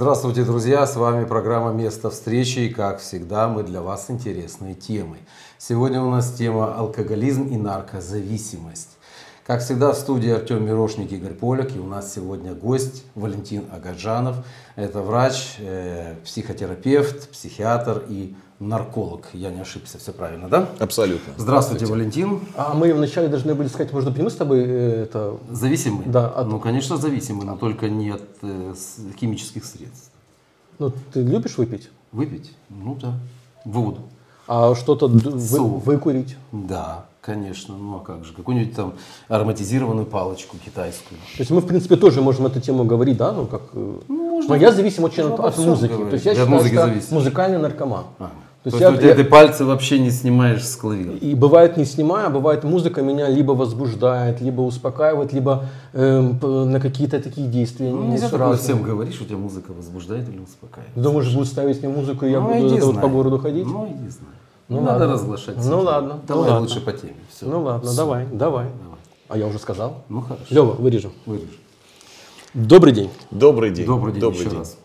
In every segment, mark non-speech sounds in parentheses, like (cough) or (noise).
Здравствуйте, друзья! С вами программа «Место встречи» и, как всегда, мы для вас интересные темы. Сегодня у нас тема «Алкоголизм и наркозависимость». Как всегда, в студии Артем Мирошник, Игорь Поляк. И у нас сегодня гость Валентин Агаджанов. Это врач, э, психотерапевт, психиатр и нарколог. Я не ошибся, все правильно, да? Абсолютно. Здравствуйте, Валентин. А мы вначале должны были сказать, может быть, мы с тобой э, это... Зависимый? Да, от- Ну, конечно, зависимый, но только не от э, химических средств. Ну, ты любишь выпить? Выпить? Ну да. Воду. А что-то вы- выкурить? Да, конечно. Ну а как же? Какую-нибудь там ароматизированную палочку китайскую. То есть мы, в принципе, тоже можем эту тему говорить, да? Ну, как... э, Но я зависим очень можно от, от музыки. говорить. То есть я Я считаю, музыки что зависим. музыкальный наркоман. А, То То есть есть, я- у тебя я- ты пальцы вообще не снимаешь с клавира. И бывает не снимаю, а бывает музыка меня либо возбуждает, либо успокаивает, либо п- на какие-то такие действия. Ну, нельзя такое разные. всем говорить, что у тебя музыка возбуждает или успокаивает. Думаешь, будут ставить мне музыку, и я Ну, буду вот по городу ходить? Ну, иди знай. Ну, не ладно. надо разглашать. Ну, секрет. ладно, ну, Давай ладно. лучше по теме. Всё. Ну ладно, Всё. давай, давай. Давай. А я уже сказал. Ну хорошо. Лева, вырежем. Вырежь. Добрый день. Добрый день. Добрый день еще раз.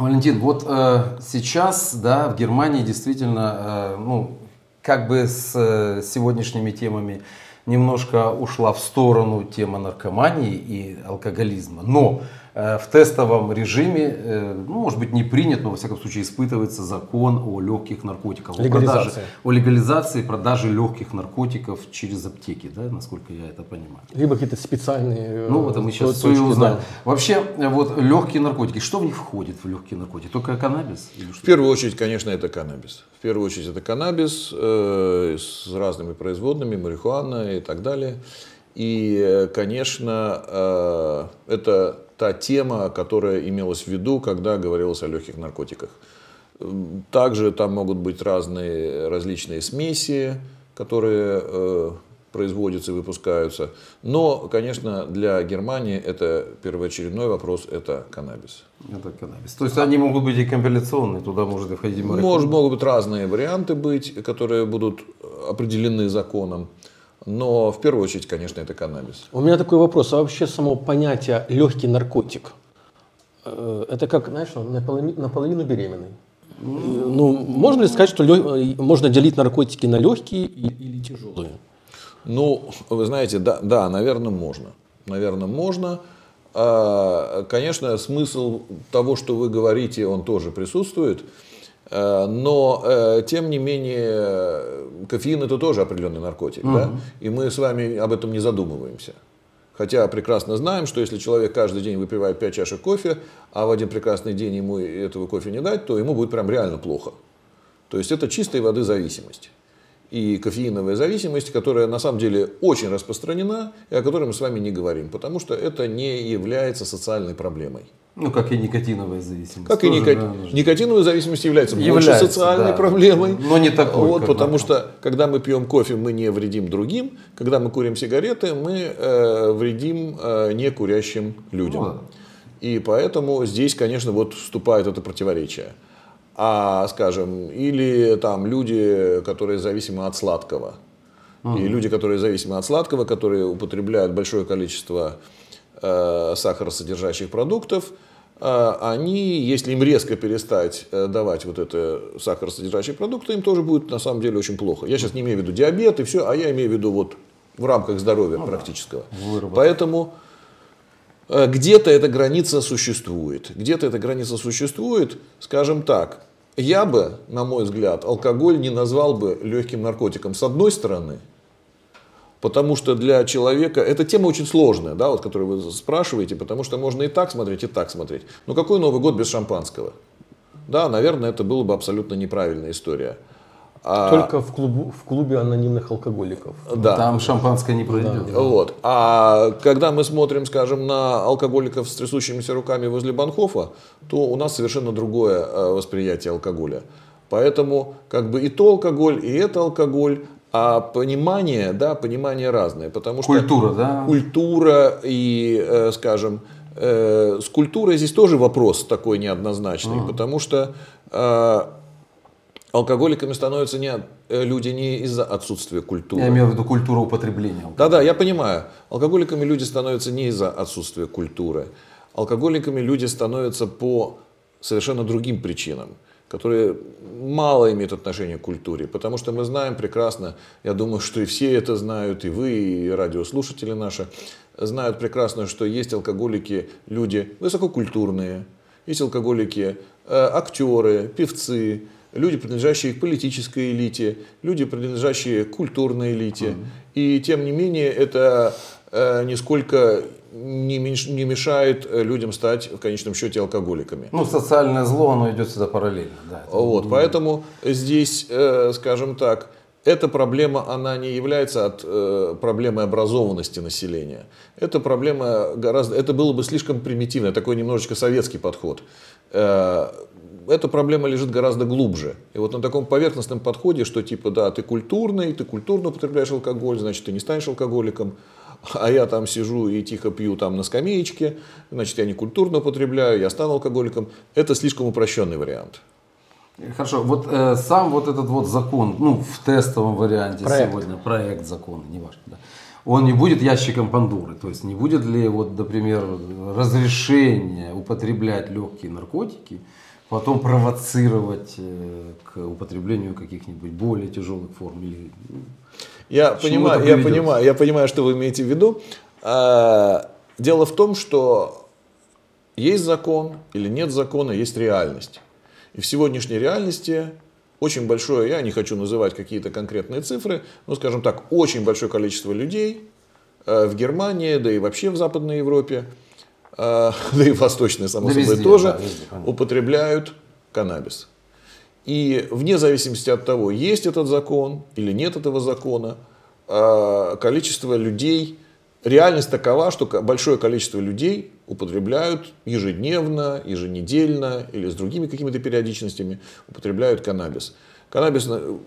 Валентин, вот э, сейчас, да, в Германии действительно, э, ну, как бы с э, сегодняшними темами немножко ушла в сторону тема наркомании и алкоголизма. Но в тестовом режиме, э, ну, может быть, не принят, но, во всяком случае, испытывается закон о легких наркотиках. О продаже- О легализации продажи легких наркотиков через аптеки, да, насколько я это понимаю. Либо какие-то специальные... э, Ну а мы сейчас точки, все и узнаем. да. Вообще, э, вот легкие наркотики, что в них входит в легкие наркотики? Только каннабис? Или В первую очередь, конечно, это каннабис. В первую очередь это каннабис э, с разными производными, марихуана и так далее. И, э, конечно, э, это та тема, которая имелась в виду, когда говорилось о легких наркотиках. Также там могут быть разные различные смеси, которые э, производятся и выпускаются. Но, конечно, для Германии это первоочередной вопрос – это каннабис. Это каннабис. То есть они могут быть и компиляционные, туда может и входить марихуана. Может, могут быть разные варианты быть, которые будут определены законом. Но в первую очередь, конечно, это каннабис. У меня такой вопрос. А вообще само понятие легкий наркотик, э, это как, знаешь, ну, наполовину, наполовину беременный? Ну, можно ли сказать, что лё- э, можно делить наркотики на легкие или тяжелые? Ну, вы знаете, да, да, наверное, можно. Наверное, можно. А, Конечно, смысл того, что вы говорите, он тоже присутствует. Э, Но, э, тем не менее, кофеин это тоже определенный наркотик. Да? И мы с вами об этом не задумываемся. Хотя прекрасно знаем, что если человек каждый день выпивает 5 чашек кофе, а в один прекрасный день ему этого кофе не дать, то ему будет прям реально плохо. То есть это чистой воды зависимость. И кофеиновая зависимость, которая на самом деле очень распространена, и о которой мы с вами не говорим, потому что это не является социальной проблемой. Ну, как и никотиновая зависимость. Как и Тоже, ника- да, никотиновая зависимость является, больше Является, социальной да. проблемой. Но не такой, Вот, потому что, когда мы пьем кофе, мы не вредим другим. Когда мы курим сигареты, мы э, вредим э, некурящим людям. Ну да. И поэтому здесь, конечно, вот вступает это противоречие. А, скажем, или там люди, которые зависимы от сладкого. И люди, которые зависимы от сладкого, которые употребляют большое количество э, сахаросодержащих продуктов, э, они, если им резко перестать э, давать вот это сахаросодержащие продукты, им тоже будет на самом деле очень плохо. Я сейчас не имею в виду диабет и все, а я имею в виду вот в рамках здоровья практического. Выработка. Поэтому э, где-то эта граница существует. Где-то эта граница существует, скажем так. Я бы, на мой взгляд, алкоголь не назвал бы легким наркотиком. С одной стороны, потому что для человека, эта тема очень сложная, да, вот, которую вы спрашиваете, потому что можно и так смотреть, и так смотреть. Но какой Новый год без шампанского? Да, наверное, это была бы абсолютно неправильная история. А, Только в, клубу, в клубе анонимных алкоголиков. да. Там шампанское не пройдет. Вот. А когда мы смотрим, скажем, на алкоголиков с трясущимися руками возле Банхофа, то у нас совершенно другое э, восприятие алкоголя. Поэтому как бы и то алкоголь, и это алкоголь, а понимание, да, понимание разное. Потому что Культура, да? культура и, э, скажем, э, с культурой здесь тоже вопрос такой неоднозначный, потому что алкоголиками становятся не, э, люди не из-за отсутствия культуры. Я имею в виду культуру употребления. Да-да, я понимаю. Алкоголиками люди становятся не из-за отсутствия культуры. Алкоголиками люди становятся по совершенно другим причинам, которые мало имеют отношение к культуре. Потому что мы знаем прекрасно, я думаю, что и все это знают, и вы, и радиослушатели наши, знают прекрасно, что есть алкоголики, люди высококультурные, есть алкоголики, э, актеры, певцы, люди, принадлежащие к политической элите, люди, принадлежащие к культурной элите. Mm-hmm. И тем не менее это э, нисколько не, не мешает э, людям стать в конечном счете алкоголиками. Ну, социальное зло, оно идет сюда параллельно. Да, вот, поэтому здесь, э, скажем так, эта проблема, она не является от э, проблемой образованности населения. Это проблема гораздо, это было бы слишком примитивно, такой немножечко советский подход. Э, эта проблема лежит гораздо глубже. И вот на таком поверхностном подходе, что типа, да, ты культурный, ты культурно употребляешь алкоголь, значит, ты не станешь алкоголиком, а я там сижу и тихо пью там на скамеечке, значит, я не культурно употребляю, я стану алкоголиком. Это слишком упрощенный вариант. Хорошо, вот э, сам вот этот вот закон, ну, в тестовом варианте проект. сегодня, проект закона, неважно, да, он не будет ящиком Пандоры, то есть не будет ли, вот, например, разрешение употреблять легкие наркотики, потом провоцировать э, к употреблению каких-нибудь более тяжелых форм или ну, я понимаю, я понимаю, я понимаю, что вы имеете в виду. А, дело в том, что есть закон или нет закона, есть реальность. И в сегодняшней реальности очень большое, я не хочу называть какие-то конкретные цифры, но, скажем так, очень большое количество людей э, в Германии, да и вообще в Западной Европе, (laughs) да и в Восточной, само да собой, везде, тоже да, везде, употребляют каннабис. И вне зависимости от того, есть этот закон или нет этого закона, э, количество людей, реальность такова, что большое количество людей употребляют ежедневно, еженедельно или с другими какими-то периодичностями употребляют каннабис. Каннабис э,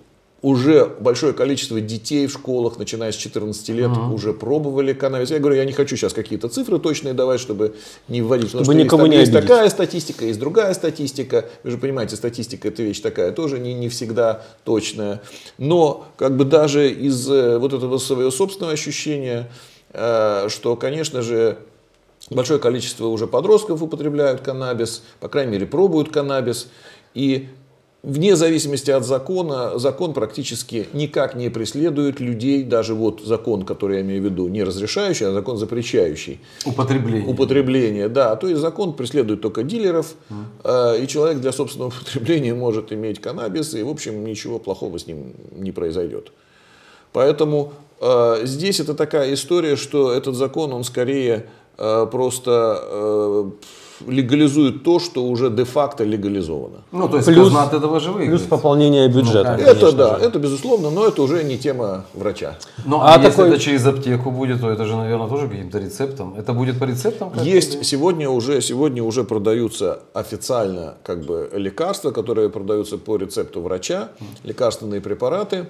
уже большое количество детей в школах, начиная с 14 лет, uh-huh. уже пробовали каннабис. Я говорю, я не хочу сейчас какие-то цифры точные давать, чтобы не вводить. Чтобы потому что никого есть, не есть такая статистика, есть другая статистика. Вы же понимаете, статистика это вещь такая, тоже не, не всегда точная. Но как бы даже из э, вот этого своего собственного ощущения, э, что, конечно же, Большое количество уже подростков употребляют каннабис, по крайней мере пробуют каннабис. И вне зависимости от закона, закон практически никак не преследует людей, даже вот закон, который я имею в виду, не разрешающий, а закон запрещающий. Употребление. Употребление, да. То есть закон преследует только дилеров, mm. и человек для собственного (laughs) употребления может иметь каннабис, и в общем ничего плохого с ним не произойдет. Поэтому э, здесь это такая история, что этот закон, он скорее Э, просто э, легализует то, что уже де-факто легализовано. Ну, то есть плюс, от этого же выиграет. Плюс пополнение бюджета. Ну, это да, же. это безусловно, но это уже не тема врача. Ну, а, а если такой... это через аптеку будет, то это же, наверное, тоже каким-то рецептом. Это будет по рецептам? Есть или? сегодня уже, сегодня уже продаются официально как бы лекарства, которые продаются по рецепту врача, лекарственные препараты,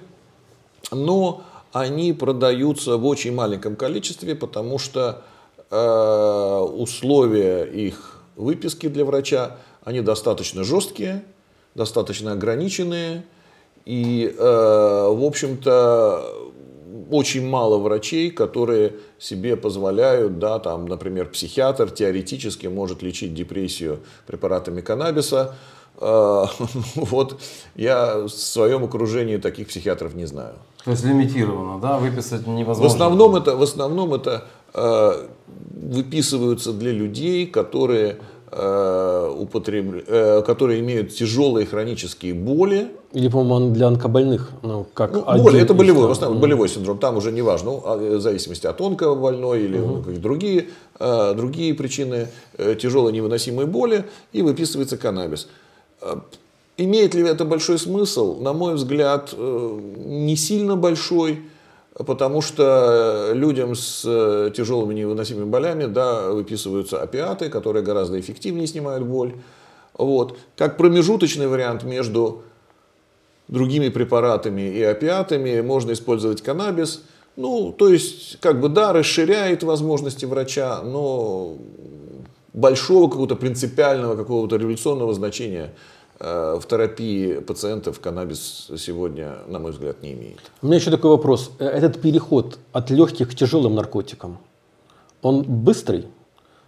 но они продаются в очень маленьком количестве, потому что Э, условия их выписки для врача, они достаточно жесткие, достаточно ограниченные. И, э, в общем-то, очень мало врачей, которые себе позволяют, да, там, например, психиатр теоретически может лечить депрессию препаратами каннабиса. Э, (laughs) вот я в своем окружении таких психиатров не знаю. То есть лимитировано, да, выписать невозможно. В основном это, в основном это Э, выписываются для людей, которые, э, употреб... Э, которые имеют тяжелые хронические боли. Или, по-моему, для онкобольных. Ну, как ну, боли, это болевой, в основном, болевой синдром. Там уже не важно, ну, а, в зависимости от онкобольной или угу. ну, другие, другие причины тяжелой невыносимой боли, и выписывается каннабис. Имеет ли это большой смысл? На мой взгляд, не сильно большой потому что людям с э, тяжелыми невыносимыми болями да, выписываются опиаты, которые гораздо эффективнее снимают боль. Вот. Как промежуточный вариант между другими препаратами и опиатами можно использовать каннабис. Ну, то есть, как бы, да, расширяет возможности врача, но большого какого-то принципиального, какого-то революционного значения э, в терапии пациентов каннабис сегодня, на мой взгляд, не имеет. У меня еще такой вопрос. Э, этот переход от легких к тяжелым наркотикам, он быстрый?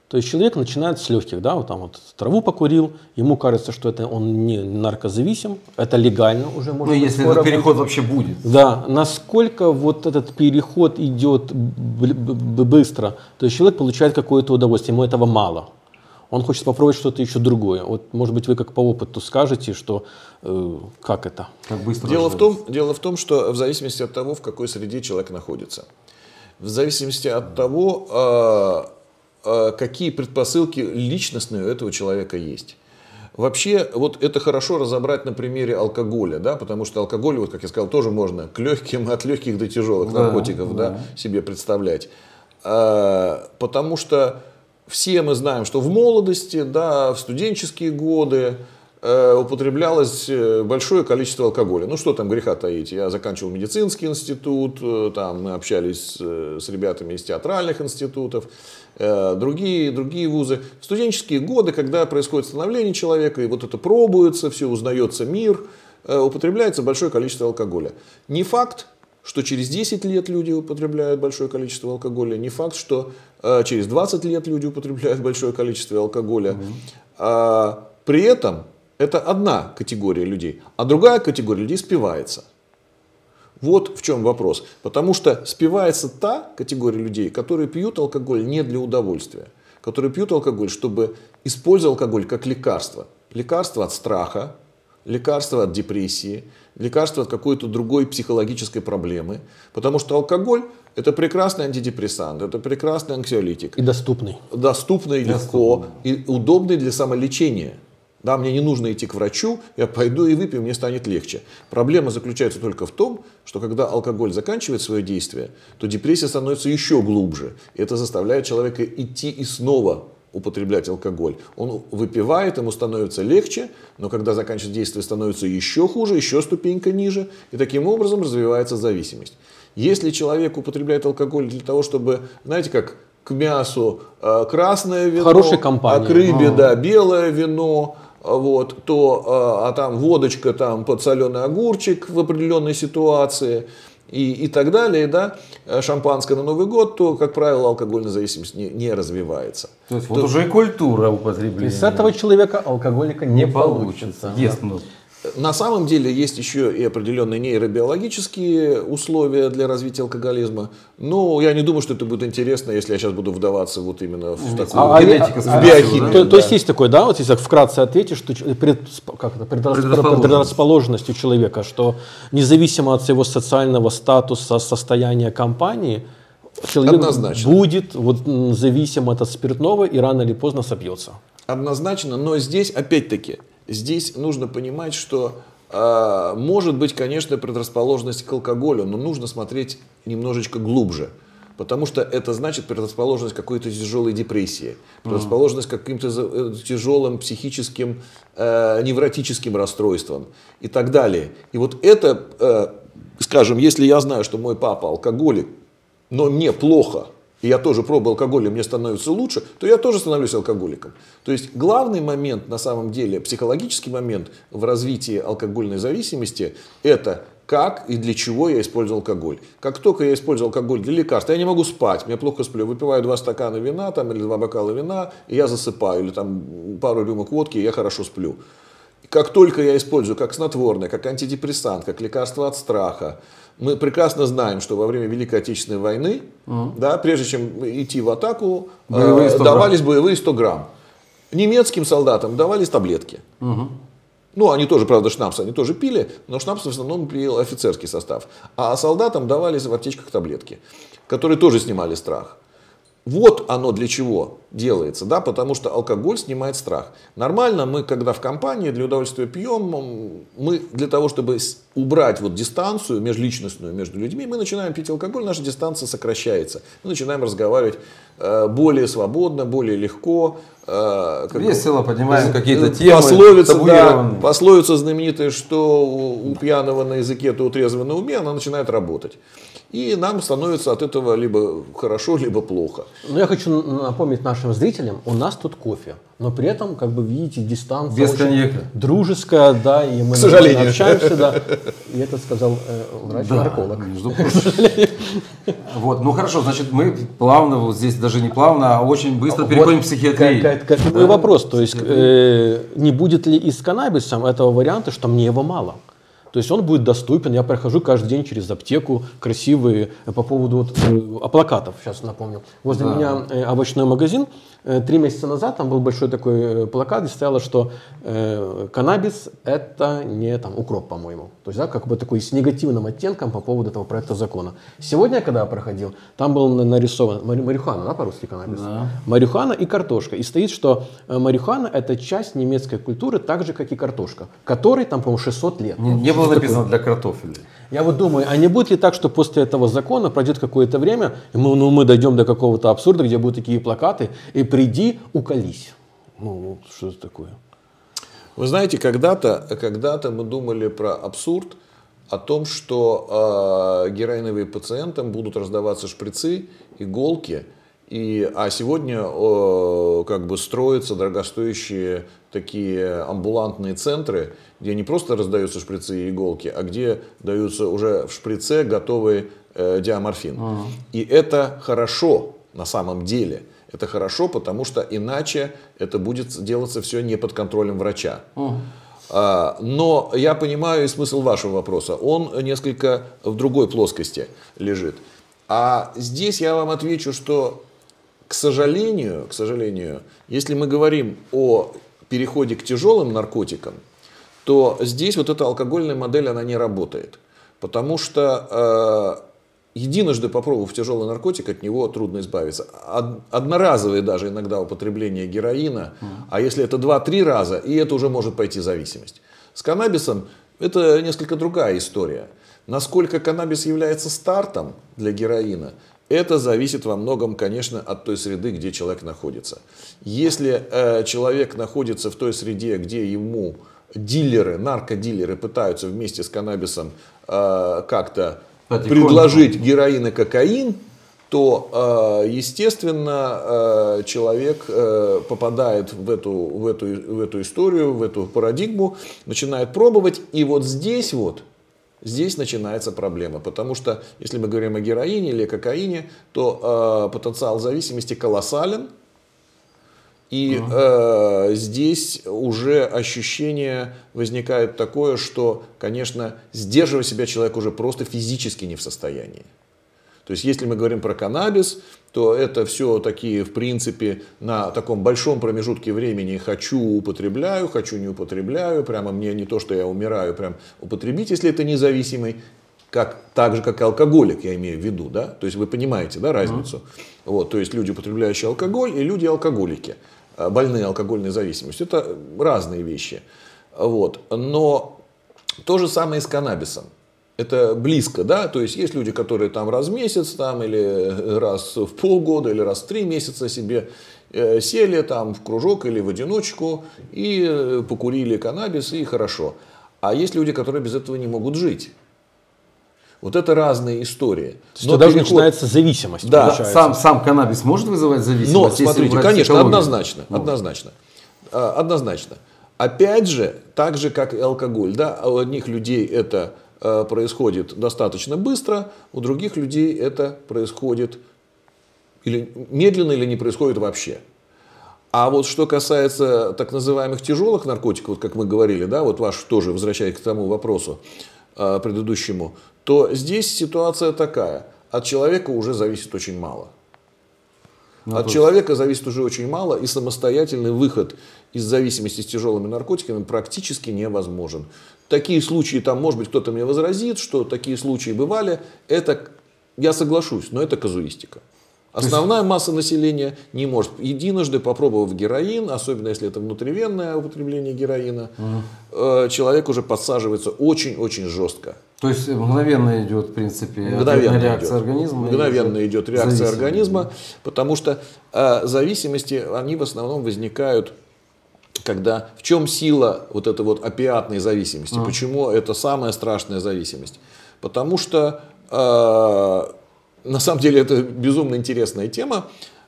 То есть человек начинает с легких, да, вот там вот траву покурил, ему кажется, что это он не наркозависим, это легально уже Ну, можно если скоро этот будет. переход вообще будет. Да, насколько вот этот переход идет быстро, то есть человек получает какое-то удовольствие, ему этого мало. Он хочет попробовать что-то еще другое. Вот, может быть, вы как по опыту скажете, что э, как это? Как быстро Дело в, том, дело в том, что в зависимости от того, в какой среде человек находится, в зависимости от того, э, э, какие предпосылки личностные у этого человека есть. Вообще, вот это хорошо разобрать на примере алкоголя, да, потому что алкоголь, вот как я сказал, тоже можно к легким, от легких до тяжелых Да, наркотиков, да, да. себе представлять. А, Потому что все мы знаем, что в молодости, да, в студенческие годы э, употреблялось э, большое количество алкоголя. Ну что там греха таить, я заканчивал медицинский институт, э, там мы общались э, с ребятами из театральных институтов, э, другие, другие вузы. В студенческие годы, когда происходит становление человека, и вот это пробуется, все узнается мир, э, употребляется большое количество алкоголя. Не факт, что через 10 лет люди употребляют большое количество алкоголя. Не факт, что э, через 20 лет люди употребляют большое количество алкоголя. А, при этом это одна категория людей, а другая категория людей спивается. Вот в чем вопрос. Потому что спивается та категория людей, которые пьют алкоголь не для удовольствия, которые пьют алкоголь, чтобы использовать алкоголь как лекарство. Лекарство от страха, лекарство от депрессии, лекарство от какой-то другой психологической проблемы. Потому что алкоголь – это прекрасный антидепрессант, это прекрасный анксиолитик И доступный. доступный легко и удобный для самолечения. Да, мне не нужно идти к врачу, я пойду и выпью, мне станет легче. Проблема заключается только в том, что когда алкоголь заканчивает свое действие, то депрессия становится еще глубже. И это заставляет человека идти и снова употреблять алкоголь. Он выпивает, ему становится легче, но когда заканчивает действие, становится еще хуже, еще ступенька ниже, и таким образом развивается зависимость. Если человек употребляет алкоголь для того, чтобы, знаете, как к мясу э, красное вино, компании. а к рыбе, да, белое вино, а, вот, то, а, а там водочка, там подсоленый огурчик в определенной ситуации и, и так далее, да, э, шампанское на Новый год, то, как правило, алкогольная зависимость не, не развивается. То есть вот уже и культура употребления. И с этого человека алкоголика не, не получится. получится. Ест много. На самом деле есть еще и определенные нейробиологические условия для развития алкоголизма. Но я не думаю, что это будет интересно, если я сейчас буду вдаваться вот именно в такую... А, а, Генетика а, сразу, биохимия, То, да. то есть есть такое, да, вот если так вкратце ответишь, что пред, как это, предрас- Предрасположенность. предрасположенность у человека, что независимо от его социального статуса, состояния компании, человек Однозначно. будет вот, зависим от спиртного и рано или поздно собьется. Однозначно, но здесь, опять-таки, здесь нужно понимать, что э, может быть, конечно, предрасположенность к алкоголю, но нужно смотреть немножечко глубже. Потому что это значит предрасположенность к какой-то тяжелой депрессии, предрасположенность к каким-то э, тяжелым психическим, э, невротическим расстройствам и так далее. И вот это, э, скажем, если я знаю, что мой папа алкоголик, но мне плохо, и я тоже пробую алкоголь, и мне становится лучше, то я тоже становлюсь алкоголиком. То есть главный момент, на самом деле, психологический момент в развитии алкогольной зависимости, это как и для чего я использую алкоголь. Как только я использую алкоголь для лекарства, я не могу спать, я плохо сплю, выпиваю два стакана вина там, или два бокала вина, и я засыпаю, или там пару рюмок водки, и я хорошо сплю. Как только я использую как снотворное, как антидепрессант, как лекарство от страха, мы прекрасно знаем, что во время Великой Отечественной войны, да, прежде чем идти в атаку, Боевые э, 100 грамм. давались боевые 100 грамм. Немецким солдатам давались таблетки. Ну, они тоже, правда, шнапс, они тоже пили, но шнапс в основном пил офицерский состав. А солдатам давались в аптечках таблетки, которые тоже снимали страх. Вот оно для чего делается, да, потому что алкоголь снимает страх. Нормально мы, когда в компании для удовольствия пьем, мы для того, чтобы убрать вот дистанцию межличностную между людьми, мы начинаем пить алкоголь, наша дистанция сокращается. Мы начинаем разговаривать э, более свободно, более легко. э, как бы- Весело поднимаем Э, какие-то э, темы Пословица, да, пословица знаменитая, что у у пьяного на языке, то у трезвого на уме, она начинает работать. И нам становится от этого либо хорошо, либо плохо. Но я хочу напомнить нашим зрителям, у нас тут кофе. Но при этом, как бы видите, дистанция Без очень коньяка. дружеская, да, и мы К сожалению. общаемся, да. И это сказал э, врач-нарколог. прочим. Вот, ну хорошо, значит, мы плавно, вот здесь даже не плавно, а очень быстро переходим к психиатрии. Как, как- как мой вопрос, то есть э, не будет ли и с каннабисом этого варианта, что мне его мало? То есть он будет доступен, я прохожу каждый день через аптеку, красивые, э, по поводу вот, э, плакатов, сейчас напомню. Возле Да. меня э, овощной магазин, Э, три месяца назад там был большой такой э, плакат, где стояло, что э, каннабис это не там укроп, по-моему. То есть, да, как бы такой с негативным оттенком по поводу этого проекта закона. Сегодня, когда я проходил, там был на- нарисован мари- марихуана, да, по-русски каннабис? Да. Марихуана и картошка. И стоит, что марихуана это часть немецкой культуры, так же, как и картошка, которой там, по-моему, 600 лет. Не, не было написано для картофеля. Я вот думаю, а не будет ли так, что после этого закона пройдет какое-то время, и мы, ну, мы дойдем до какого-то абсурда, где будут такие плакаты, и приди, уколись. Ну, вот что это такое? Вы знаете, когда-то когда мы думали про абсурд, о том, что э, героиновым пациентам будут раздаваться шприцы, иголки, и, а сегодня э, как бы строятся дорогостоящие такие амбулантные центры, где не просто раздаются шприцы и иголки, а где даются уже в шприце готовый э, диаморфин. И это хорошо на самом деле. Это хорошо, потому что иначе это будет делаться все не под контролем врача. А, Но я понимаю и смысл вашего вопроса. Он несколько в другой плоскости лежит. А здесь я вам отвечу, что, к сожалению, к сожалению, если мы говорим о переходе к тяжелым наркотикам, то здесь вот эта алкогольная модель, она не работает. Потому что э, единожды попробовав тяжелый наркотик, от него трудно избавиться. Од- одноразовое даже иногда употребление героина, а если это 2-3 раза, и это уже может пойти зависимость. С каннабисом это несколько другая история. Насколько каннабис является стартом для героина, это зависит во многом, конечно, от той среды, где человек находится. Если э, человек находится в той среде, где ему дилеры, наркодилеры пытаются вместе с каннабисом э, как-то предложить героин и кокаин, то, э, естественно, э, человек э, попадает в эту, в, эту, в эту историю, в эту парадигму, начинает пробовать, и вот здесь вот, здесь начинается проблема. Потому что, если мы говорим о героине или кокаине, то э, потенциал зависимости колоссален, и э, здесь уже ощущение возникает такое, что, конечно, сдерживать себя человек уже просто физически не в состоянии. То есть, если мы говорим про каннабис, то это все такие, в принципе, на таком большом промежутке времени хочу употребляю, хочу не употребляю, прямо мне не то, что я умираю, прям употребить, если это независимый, как, так же, как и алкоголик, я имею в виду, да, то есть вы понимаете, да, разницу, вот, то есть люди, употребляющие алкоголь, и люди алкоголики, э, больные алкогольной зависимостью, это разные вещи, вот, но то же самое и с каннабисом. Это близко, да, то есть есть люди, которые там раз в месяц, там, или раз в полгода, или раз в три месяца себе э, сели там в кружок или в одиночку и э, покурили каннабис, и хорошо. А есть люди, которые без этого не могут жить. Вот это разные истории. То есть тогда уже переход- начинается зависимость. Да, получается. Сам, сам каннабис может вызывать зависимость? но, смотрите, конечно, однозначно, однозначно. А, Однозначно. Опять же, так же, как и алкоголь, да, у одних людей это э, происходит достаточно быстро, у других людей это происходит или медленно, или не происходит вообще. А вот что касается так называемых тяжелых наркотиков, вот как мы говорили, да, вот ваш тоже, возвращаясь к тому вопросу э, предыдущему, то здесь ситуация такая. От человека уже зависит очень мало. Ну, От то есть- человека зависит уже очень мало, и самостоятельный выход из зависимости с тяжелыми наркотиками практически невозможен. Такие случаи, там, может быть, кто-то мне возразит, что такие случаи бывали, это, я соглашусь, но это казуистика. Основная масса населения не может. Единожды попробовав героин, особенно если это внутривенное употребление героина, э, человек уже подсаживается очень-очень жестко. То есть мгновенно идет, в принципе, Мгновенно реакция идет. организма. Мгновенно идет реакция организма, потому что э, зависимости, они в основном возникают, когда в чем сила вот этой вот опиатной зависимости? Почему это самая страшная зависимость? Потому что э, на самом деле это безумно интересная тема.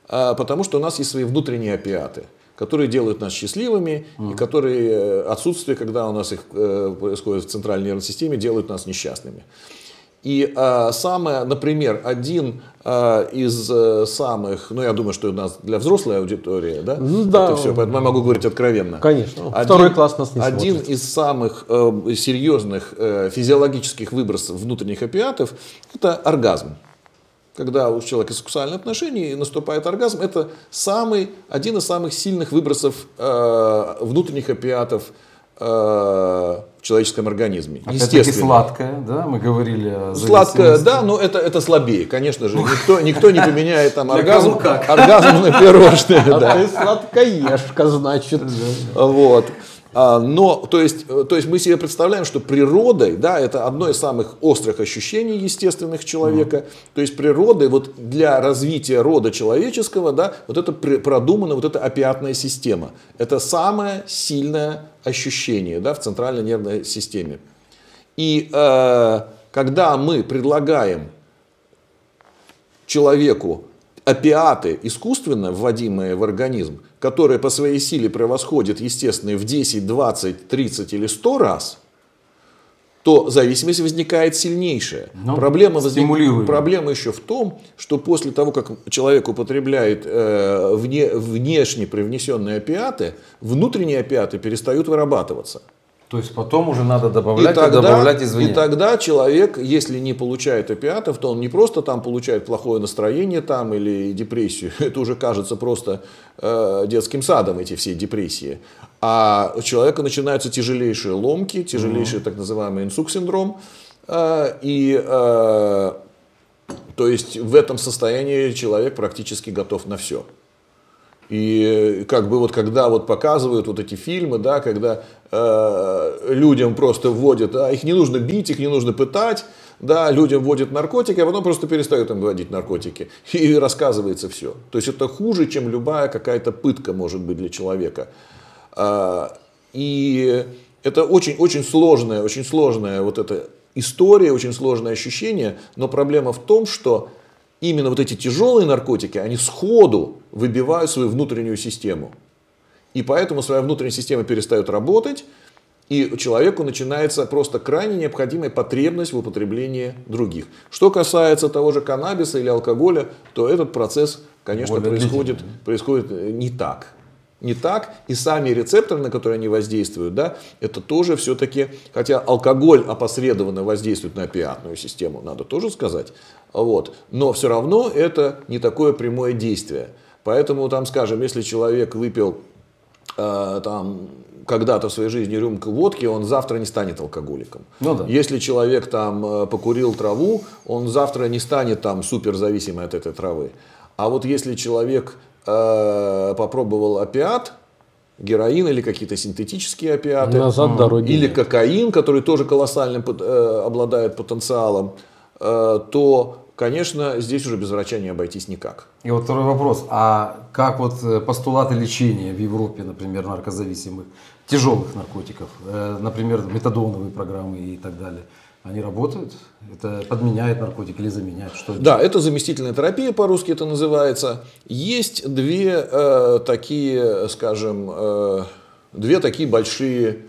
а, потому что у нас есть свои внутренние опиаты которые делают нас счастливыми, mm. и которые э, отсутствие, когда у нас их э, происходит в центральной нервной системе, делают нас несчастными. И э, самое, например, один э, из э, самых, ну я думаю, что у нас для взрослой аудитории, да, ну, да. это все, поэтому я могу говорить откровенно. Конечно. Один, Второй класс нас не Один смотрит. из самых э, серьезных э, физиологических выбросов внутренних опиатов – это оргазм когда у человека сексуальные отношения и наступает оргазм, это самый, один из самых сильных выбросов э, внутренних опиатов э, в человеческом организме. Опять-таки сладкое, да, мы говорили о Сладкое, да, но это, это слабее, конечно же. Никто, никто не (laughs) поменяет там оргазм, оргазм на пирожное. А ты сладкоежка, значит. Вот. А, но, то есть, э, то есть мы себе представляем, что природой, да, это одно из самых острых ощущений естественных человека. Mm. То есть природой вот для развития рода человеческого, да, вот это продумана вот эта опиатная система. Это самое сильное ощущение, да, в центральной нервной системе. И э, когда мы предлагаем человеку опиаты, искусственно вводимые в организм, которые по своей силе превосходят естественные в 10, 20, 30 или 100 раз, то зависимость возникает сильнейшая. Ну, проблема, возник... проблема еще в том, что после того, как человек употребляет э, вне... внешне привнесенные опиаты, внутренние опиаты перестают вырабатываться. То есть потом уже надо добавлять и, тогда, и добавлять извне. И тогда человек, если не получает опиатов, то он не просто там получает плохое настроение там или депрессию, (laughs) это уже кажется просто э, детским садом эти все депрессии, а у человека начинаются тяжелейшие ломки, тяжелейший mm так называемый инсук-синдром, э, и э, то есть в этом состоянии человек практически готов на все. И как бы вот когда вот показывают вот эти фильмы, да, когда э, людям просто вводят, а их не нужно бить, их не нужно пытать, да, людям вводят наркотики, а потом просто перестают им вводить наркотики. И рассказывается все. То есть это хуже, чем любая какая-то пытка может быть для человека. Э, и это очень-очень сложная, очень сложная вот эта история, очень сложное ощущение, но проблема в том, что именно вот эти тяжелые наркотики, они сходу выбивают свою внутреннюю систему. И поэтому своя внутренняя система перестает работать, и человеку начинается просто крайне необходимая потребность в употреблении других. Что касается того же каннабиса или алкоголя, то этот процесс, конечно, происходит, происходит не так не так, и сами рецепторы, на которые они воздействуют, да, это тоже все-таки, хотя алкоголь опосредованно воздействует на опиатную систему, надо тоже сказать, вот, но все равно это не такое прямое действие. Поэтому там, скажем, если человек выпил э, там когда-то в своей жизни рюмку водки, он завтра не станет алкоголиком. Ну, да. Если человек там э, покурил траву, он завтра не станет там суперзависимым от этой травы. А вот если человек Э, попробовал опиат, героин или какие-то синтетические опиаты. Назад дороги Или кокаин, который тоже колоссальным э, обладает потенциалом, э, то, конечно, здесь уже без врача не обойтись никак. И вот второй вопрос. А как вот постулаты лечения в Европе, например, наркозависимых, тяжелых наркотиков, например, метадоновые программы и так далее – они работают? Это подменяет наркотик или заменяет? Что это? Да, это заместительная терапия, по-русски это называется. Есть две э, такие, скажем, э, две такие большие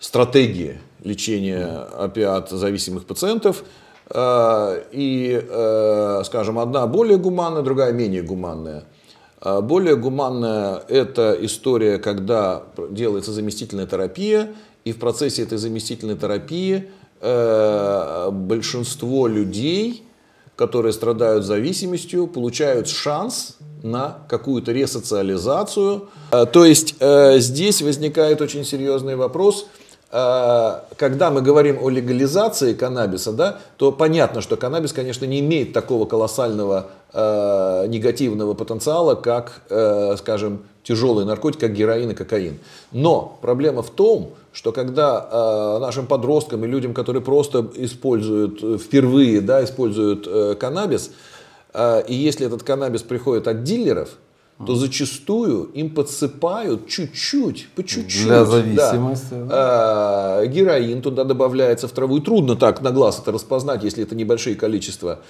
стратегии лечения опиат-зависимых пациентов. Э, и, э, скажем, одна более гуманная, другая менее гуманная. Э, более гуманная – это история, когда делается заместительная терапия, и в процессе этой заместительной терапии – большинство людей, которые страдают зависимостью, получают шанс на какую-то ресоциализацию. То есть здесь возникает очень серьезный вопрос – когда мы говорим о легализации каннабиса, да, то понятно, что каннабис, конечно, не имеет такого колоссального э, негативного потенциала, как, э, скажем, тяжелый наркотик, как героин и кокаин. Но проблема в том, что когда э, нашим подросткам и людям, которые просто используют впервые, да, используют э, каннабис, э, и если этот каннабис приходит от дилеров, то зачастую им подсыпают чуть-чуть, по чуть-чуть. Для зависимости. Да. Да. Героин туда добавляется в траву. И трудно так на глаз это распознать, если это небольшие количества.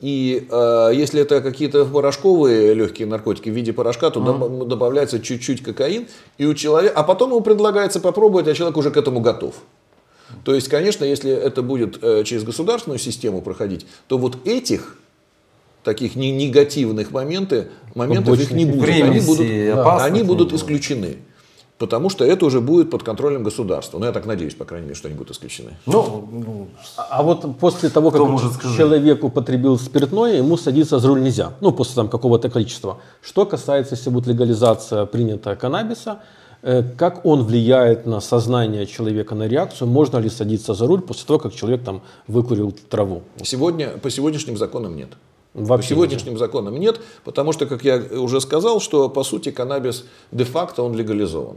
И э, если это какие-то порошковые легкие наркотики в виде порошка, то доб- добавляется чуть-чуть кокаин, и у человека, а потом ему предлагается попробовать, а человек уже к этому готов. То есть, конечно, если это будет э, через государственную систему проходить, то вот этих таких не- негативных моменты, моментов их не будет. Они будут, опасных они не будут исключены. Потому что это уже будет под контролем государства. Ну, я так надеюсь, по крайней мере, что они будут исключены. Ну, ну, А а вот после того, как человек употребил спиртное, ему садиться за руль нельзя. Ну, после там какого-то количества. Что касается, если будет легализация принята каннабиса, э, как он влияет на сознание человека, на реакцию, можно ли садиться за руль после того, как человек там выкурил траву? Сегодня, по сегодняшним законам нет. По Вообще сегодняшним законам нет, потому что, как я уже сказал, что по сути каннабис де-факто он легализован.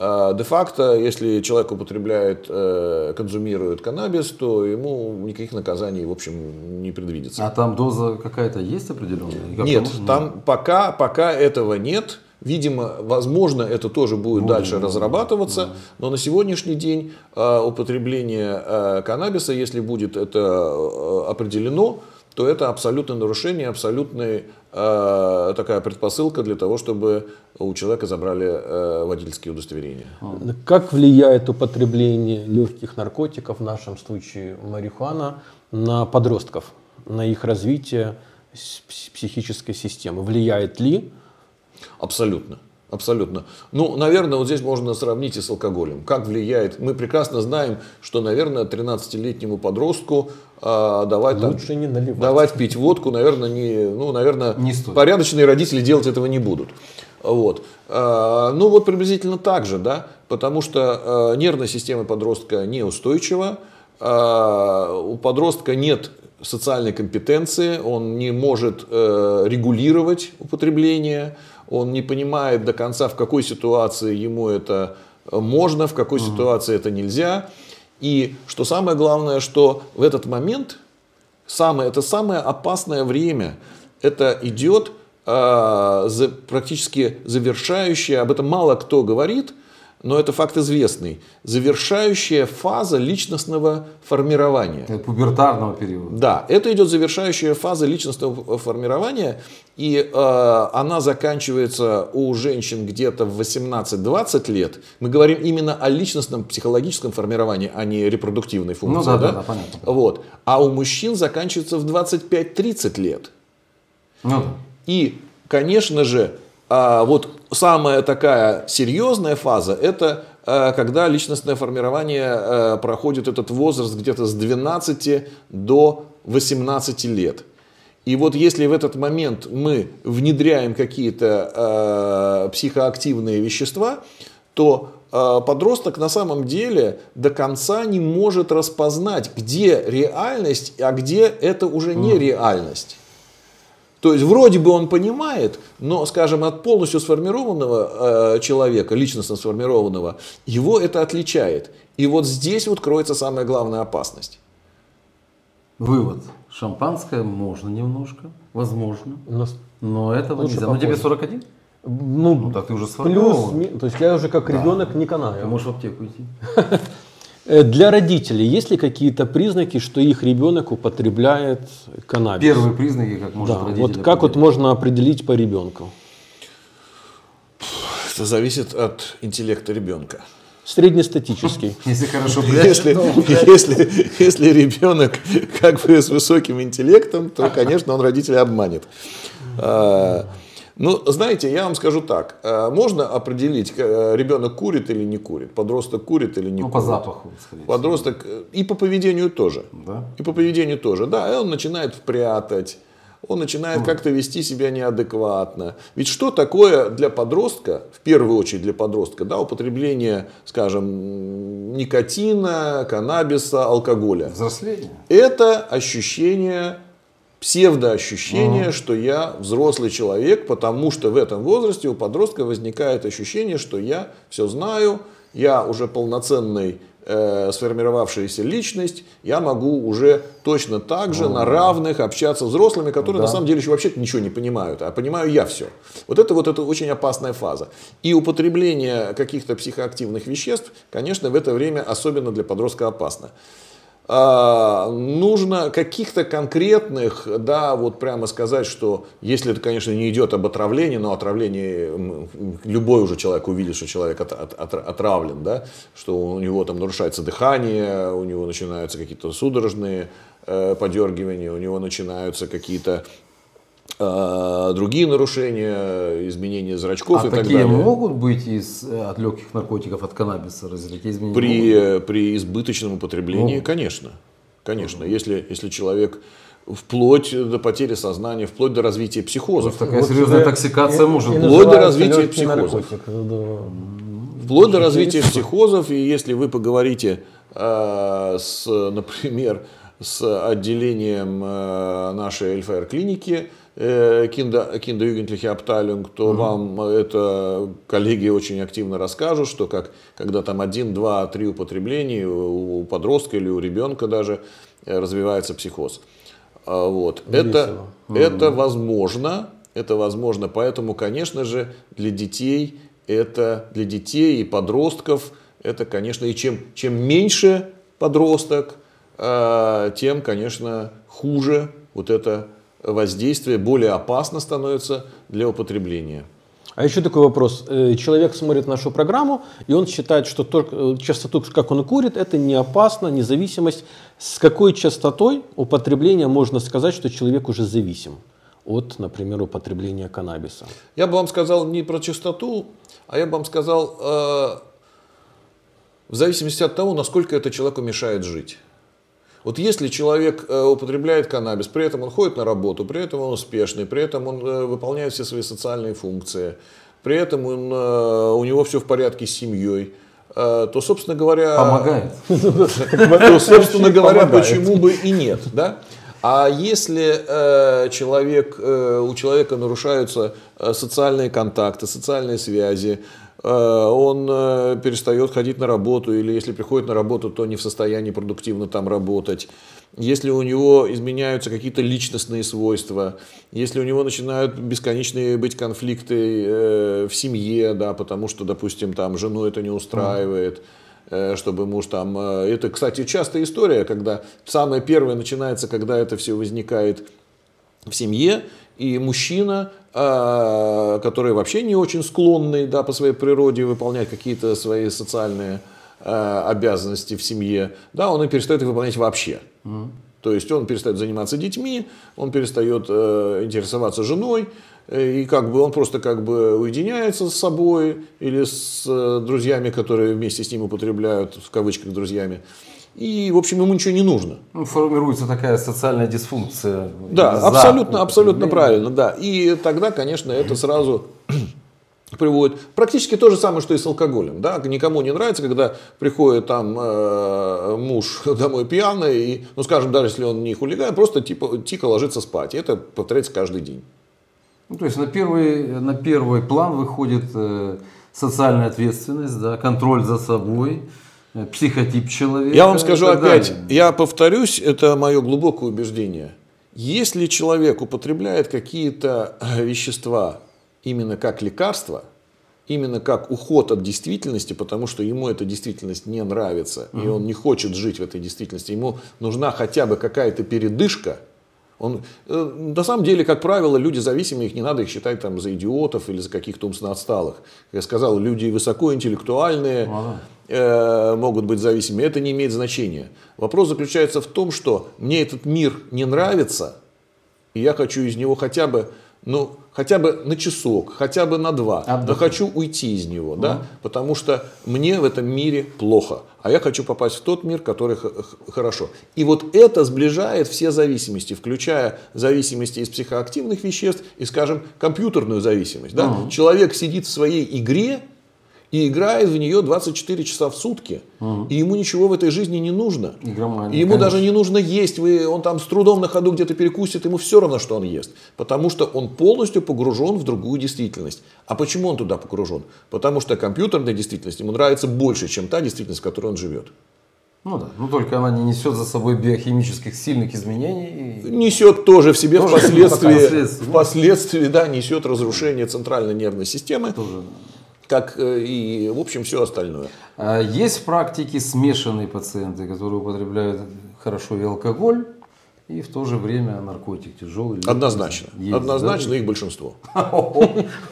А, Де-факто, если человек употребляет, э, консумирует каннабис, то ему никаких наказаний, в общем, не предвидится. а там доза какая-то есть определенная? Как Нет, можно? там пока, пока этого нет. Видимо, возможно, это тоже будет дальше разрабатываться, но на сегодняшний день э, употребление э, каннабиса, если будет это определено, то это абсолютное нарушение, абсолютная э, такая предпосылка для того, чтобы у человека забрали э, водительские удостоверения. Как влияет употребление легких наркотиков, в нашем случае марихуана, на подростков, на их развитие психической системы? Влияет ли? Абсолютно. Абсолютно. Ну, наверное, вот здесь можно сравнить и с алкоголем. Как влияет? Мы прекрасно знаем, что, наверное, 13-летнему подростку а, давать, там, Лучше не наливать. давать пить водку, наверное, не, ну, наверное, Не стоит. порядочные родители делать этого не будут. Вот. А, ну, вот приблизительно так же, да, потому что а, нервная система подростка неустойчива, а, у подростка нет социальной компетенции, он не может э, регулировать употребление, он не понимает до конца, в какой ситуации ему это э, можно, в какой ситуации это нельзя. И что самое главное, что в этот момент самое, это самое опасное время. Это идет а, за- практически завершающая, об этом мало кто говорит, но это факт известный, завершающая фаза личностного формирования. Это пубертарного периода. Да, это идет завершающая фаза личностного формирования, и э, она заканчивается у женщин где-то в 18-20 лет. Мы говорим именно о личностном психологическом формировании, а не репродуктивной функции. Ну да, да, да, понятно. Вот. А у мужчин заканчивается в 25-30 лет. Ну да. И, конечно же, а, вот самая такая серьезная фаза – это а, когда личностное формирование а, проходит этот возраст где-то с 12 до 18 лет. И вот если в этот момент мы внедряем какие-то а, психоактивные вещества, то подросток на самом деле до конца не может распознать, где реальность, а где это уже не реальность. То есть вроде бы он понимает, но, скажем, от полностью сформированного э, человека, личностно сформированного, его это отличает. И вот здесь вот кроется самая главная опасность. Вывод. Шампанское можно немножко, возможно. У нас Но этого Лучше нельзя. Ну тебе попозже. 41? Ну, Ну так ты уже плюс, сформирован. ми- то есть я уже как ребенок не Ты канаю. можешь в аптеку идти. (laughs) Э, Для родителей есть ли какие-то признаки, что их ребенок употребляет каннабис? Первые признаки, как может Да, родитель вот как вот можно определить по ребенку? Это зависит от интеллекта ребенка. Среднестатический. (laughs) Если хорошо Если, если, если ребенок как бы с высоким интеллектом, то, конечно, он родителя обманет. Ну, знаете, я вам скажу так. а, Можно определить, э, ребенок курит или не курит, подросток курит или не Ну, курит. по запаху, скорее. Подросток э, и по поведению тоже. Да. И по поведению тоже. Да, и он начинает прятать, он начинает как-то вести себя неадекватно. Ведь что такое для подростка, в первую очередь для подростка, да, употребление, скажем, никотина, каннабиса, алкоголя? Взросление. Это ощущение, псевдоощущение, что я взрослый человек, потому что в этом возрасте у подростка возникает ощущение, что я все знаю, я уже полноценный э, сформировавшаяся личность, я могу уже точно так же на равных общаться с взрослыми, которые на самом деле еще вообще ничего не понимают, а понимаю я все. Вот это вот это очень опасная фаза. И употребление каких-то психоактивных веществ, конечно, в это время особенно для подростка опасно. А, нужно каких-то конкретных, да, вот прямо сказать, что если это, конечно, не идет об отравлении, но отравление, любой уже человек увидит, что человек от, от, от, отравлен, да, что у него там нарушается дыхание, у него начинаются какие-то судорожные э, подергивания, у него начинаются какие-то другие нарушения, изменения зрачков а и так такие далее. могут быть из, э, от легких наркотиков, от каннабиса? Разве такие изменения могут При, при избыточном употреблении, Могут. конечно. Конечно. Если, если человек вплоть до потери сознания, вплоть до развития психозов. быть? Такая серьезная токсикация может быть. Вплоть до развития психозов. Вплоть до развития психозов, и если вы поговорите, э, с, например, с отделением э, нашей ЛФР клиники Kinder, Kinderjugendliche Abteilung, то вам это коллеги очень активно расскажут, что как, когда там один, два, три употребления у, подростка или у ребенка даже э, развивается психоз. А, Вот. Это, это возможно, это возможно, поэтому, конечно же, для детей это для детей и подростков это, конечно, и чем, чем меньше подросток, э, тем, конечно, хуже вот это воздействие, более опасно становится для употребления. А еще такой вопрос. Э, Человек смотрит нашу программу, и он считает, что только э, частоту, как он курит, это не опасно, независимость. С какой частотой употребления можно сказать, что человек уже зависим от, например, употребления каннабиса? Я бы вам сказал не про частоту, а я бы вам сказал э, в зависимости от того, насколько это человеку мешает жить. Вот если человек э, употребляет каннабис, при этом он ходит на работу, при этом он успешный, при этом он э, выполняет все свои социальные функции, при этом он, э, у него все в порядке с семьей, то, собственно говоря... Помогает. (laughs) То, собственно говоря, почему бы и нет, да? А если э, человек, э, у человека нарушаются социальные контакты, социальные связи, он э, перестает ходить на работу, или если приходит на работу, то не в состоянии продуктивно там работать, если у него изменяются какие-то личностные свойства, если у него начинают бесконечные быть конфликты э, в семье, да, потому что, допустим, там жену это не устраивает, э, чтобы муж там... э, Это, кстати, частая история, когда самое первое начинается, когда это все возникает в семье, и мужчина, э, который вообще не очень склонный да, по своей природе выполнять какие-то свои социальные э, обязанности в семье, да, он и перестает их выполнять вообще. То есть он перестает заниматься детьми, он перестает э, интересоваться женой, э, и как бы он просто как бы уединяется с собой или с э, друзьями, которые вместе с ним употребляют, в кавычках, друзьями. И, в общем, ему ничего не нужно. Ну, формируется такая социальная дисфункция. Да, из-за абсолютно, абсолютно правильно, да. И тогда, конечно, это сразу (clears throat) приводит практически то же самое, что и с алкоголем. Да? Никому не нравится, когда приходит там э, муж (laughs) домой пьяный, и, ну, скажем, даже если он не хулиган, просто типа, тихо ложится спать. И это повторяется каждый день. Ну, то есть на первый, на первый план выходит э, социальная ответственность, да, контроль за собой, психотип человека. Я вам скажу опять, далее. я повторюсь, это мое глубокое убеждение. Если человек употребляет какие-то э, вещества именно как лекарство, именно как уход от действительности, потому что ему эта действительность не нравится, и он не хочет жить в этой действительности, ему нужна хотя бы какая-то передышка, он, э, на самом деле, как правило, люди зависимые, их не надо их считать там, за идиотов или за каких-то умственно отсталых. Как я сказал, люди высокоинтеллектуальные, Ага. Э, могут быть зависимыми, это не имеет значения. Вопрос заключается в том, что мне этот мир не нравится, и я хочу из него хотя бы, ну, хотя бы на часок, хотя бы на два, но Отдохнуть. хочу уйти из него, да, потому что мне в этом мире плохо, а я хочу попасть в тот мир, который хорошо. И вот это сближает все зависимости, включая зависимости из психоактивных веществ и, скажем, компьютерную зависимость. Да? Человек сидит в своей игре, и играет в нее 24 часа в сутки. И ему ничего в этой жизни не нужно. Игромания, И ему конечно. даже не нужно есть. Вы, он там с трудом на ходу где-то перекусит, ему все равно, что он ест. Потому что он полностью погружен в другую действительность. А почему он туда погружен? Потому что компьютерная действительность ему нравится больше, чем та действительность, в которой он живет. Ну да, но только она не несет за собой биохимических сильных изменений. Несет тоже в себе Тоже впоследствии, (laughs) впоследствии. впоследствии да, несет разрушение центральной нервной системы. Тоже. Как э, и, в общем, все остальное. А Есть в практике смешанные пациенты, которые употребляют хорошо и алкоголь, и в то же время наркотик тяжелый. Однозначно. Есть, Однозначно их большинство. (laughs)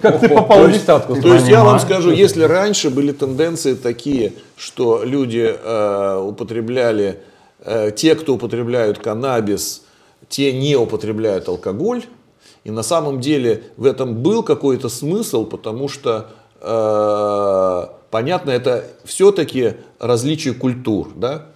Как ты попал в десятку? То есть я вам скажу, если раньше были тенденции такие, что люди э, употребляли, э, те, кто употребляют каннабис, те не употребляют алкоголь, и на самом деле в этом был какой-то смысл, потому что понятно, это все-таки различие культур, да?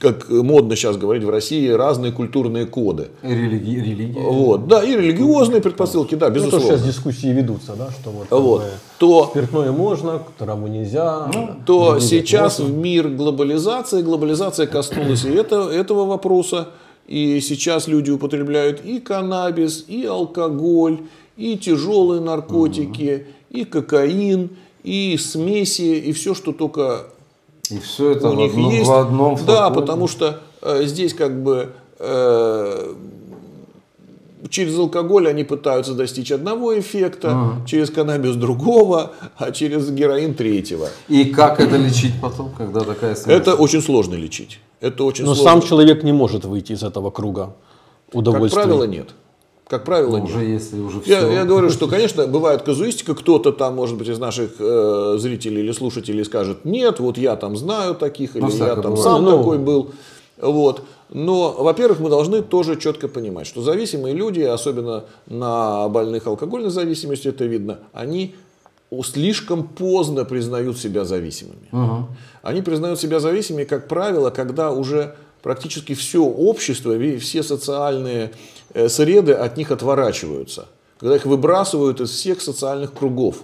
Как модно сейчас говорить в России, разные культурные коды. И религи- религия. Вот, да, и религиозные предпосылки, да, Ну, то безусловно. сейчас дискуссии ведутся, да, что вот, Вот. То спиртное можно, траву нельзя. то религия сейчас можно. в мир глобализации, глобализация коснулась и это, этого вопроса, и сейчас люди употребляют и каннабис, и алкоголь, и тяжелые наркотики, и кокаин, и смеси, и все, что только И все это у в, них одном, есть. в одном да, флаконе. потому что э, здесь как бы э, через алкоголь они пытаются достичь одного эффекта, через каннабис другого, а через героин третьего. И как это лечить потом, когда такая смесь? Это очень сложно лечить. Это очень Но сложно. сам человек не может выйти из этого круга как удовольствия. правило, нет. Как правило, Ну, нет. уже если уже Я, все. я говорю, что, конечно, бывает казуистика, кто-то там, может быть, из наших э, зрителей или слушателей скажет, нет, вот я там знаю таких, или Ну, я всякое там бывает. сам Ну. такой был. Вот. Но, во-первых, мы должны тоже четко понимать, что зависимые люди, особенно на больных алкогольной зависимостью, это видно, они слишком поздно признают себя зависимыми. Они признают себя зависимыми, как правило, когда уже практически все общество, ви- все социальные э, среды от них отворачиваются. Когда их выбрасывают из всех социальных кругов.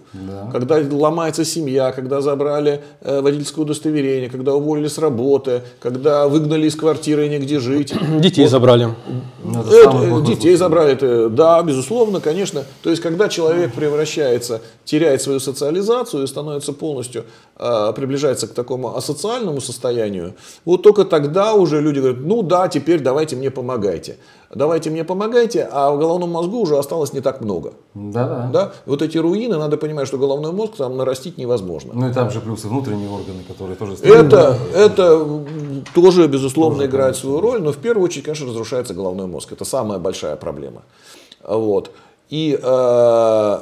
Когда ломается семья, когда забрали э, водительское удостоверение, когда уволили с работы, когда выгнали из квартиры и негде жить. (clears throat) Детей забрали. Ну, это Это, э, детей забрали, это, да, безусловно, конечно. То есть, когда человек превращается, теряет свою социализацию и становится полностью, э, приближается к такому асоциальному состоянию, вот только тогда уже люди говорят, ну да, теперь давайте мне помогайте. Давайте мне помогайте, а в головном мозгу уже осталось не так много. Да-да. Да? Вот эти руины, надо понимать, что головной мозг там нарастить невозможно. Ну и там же плюс и внутренние органы, которые тоже... Это, это тоже, безусловно, играет свою роль, но в первую очередь, конечно, разрушается головной мозг. Это самая большая проблема. Вот. И э,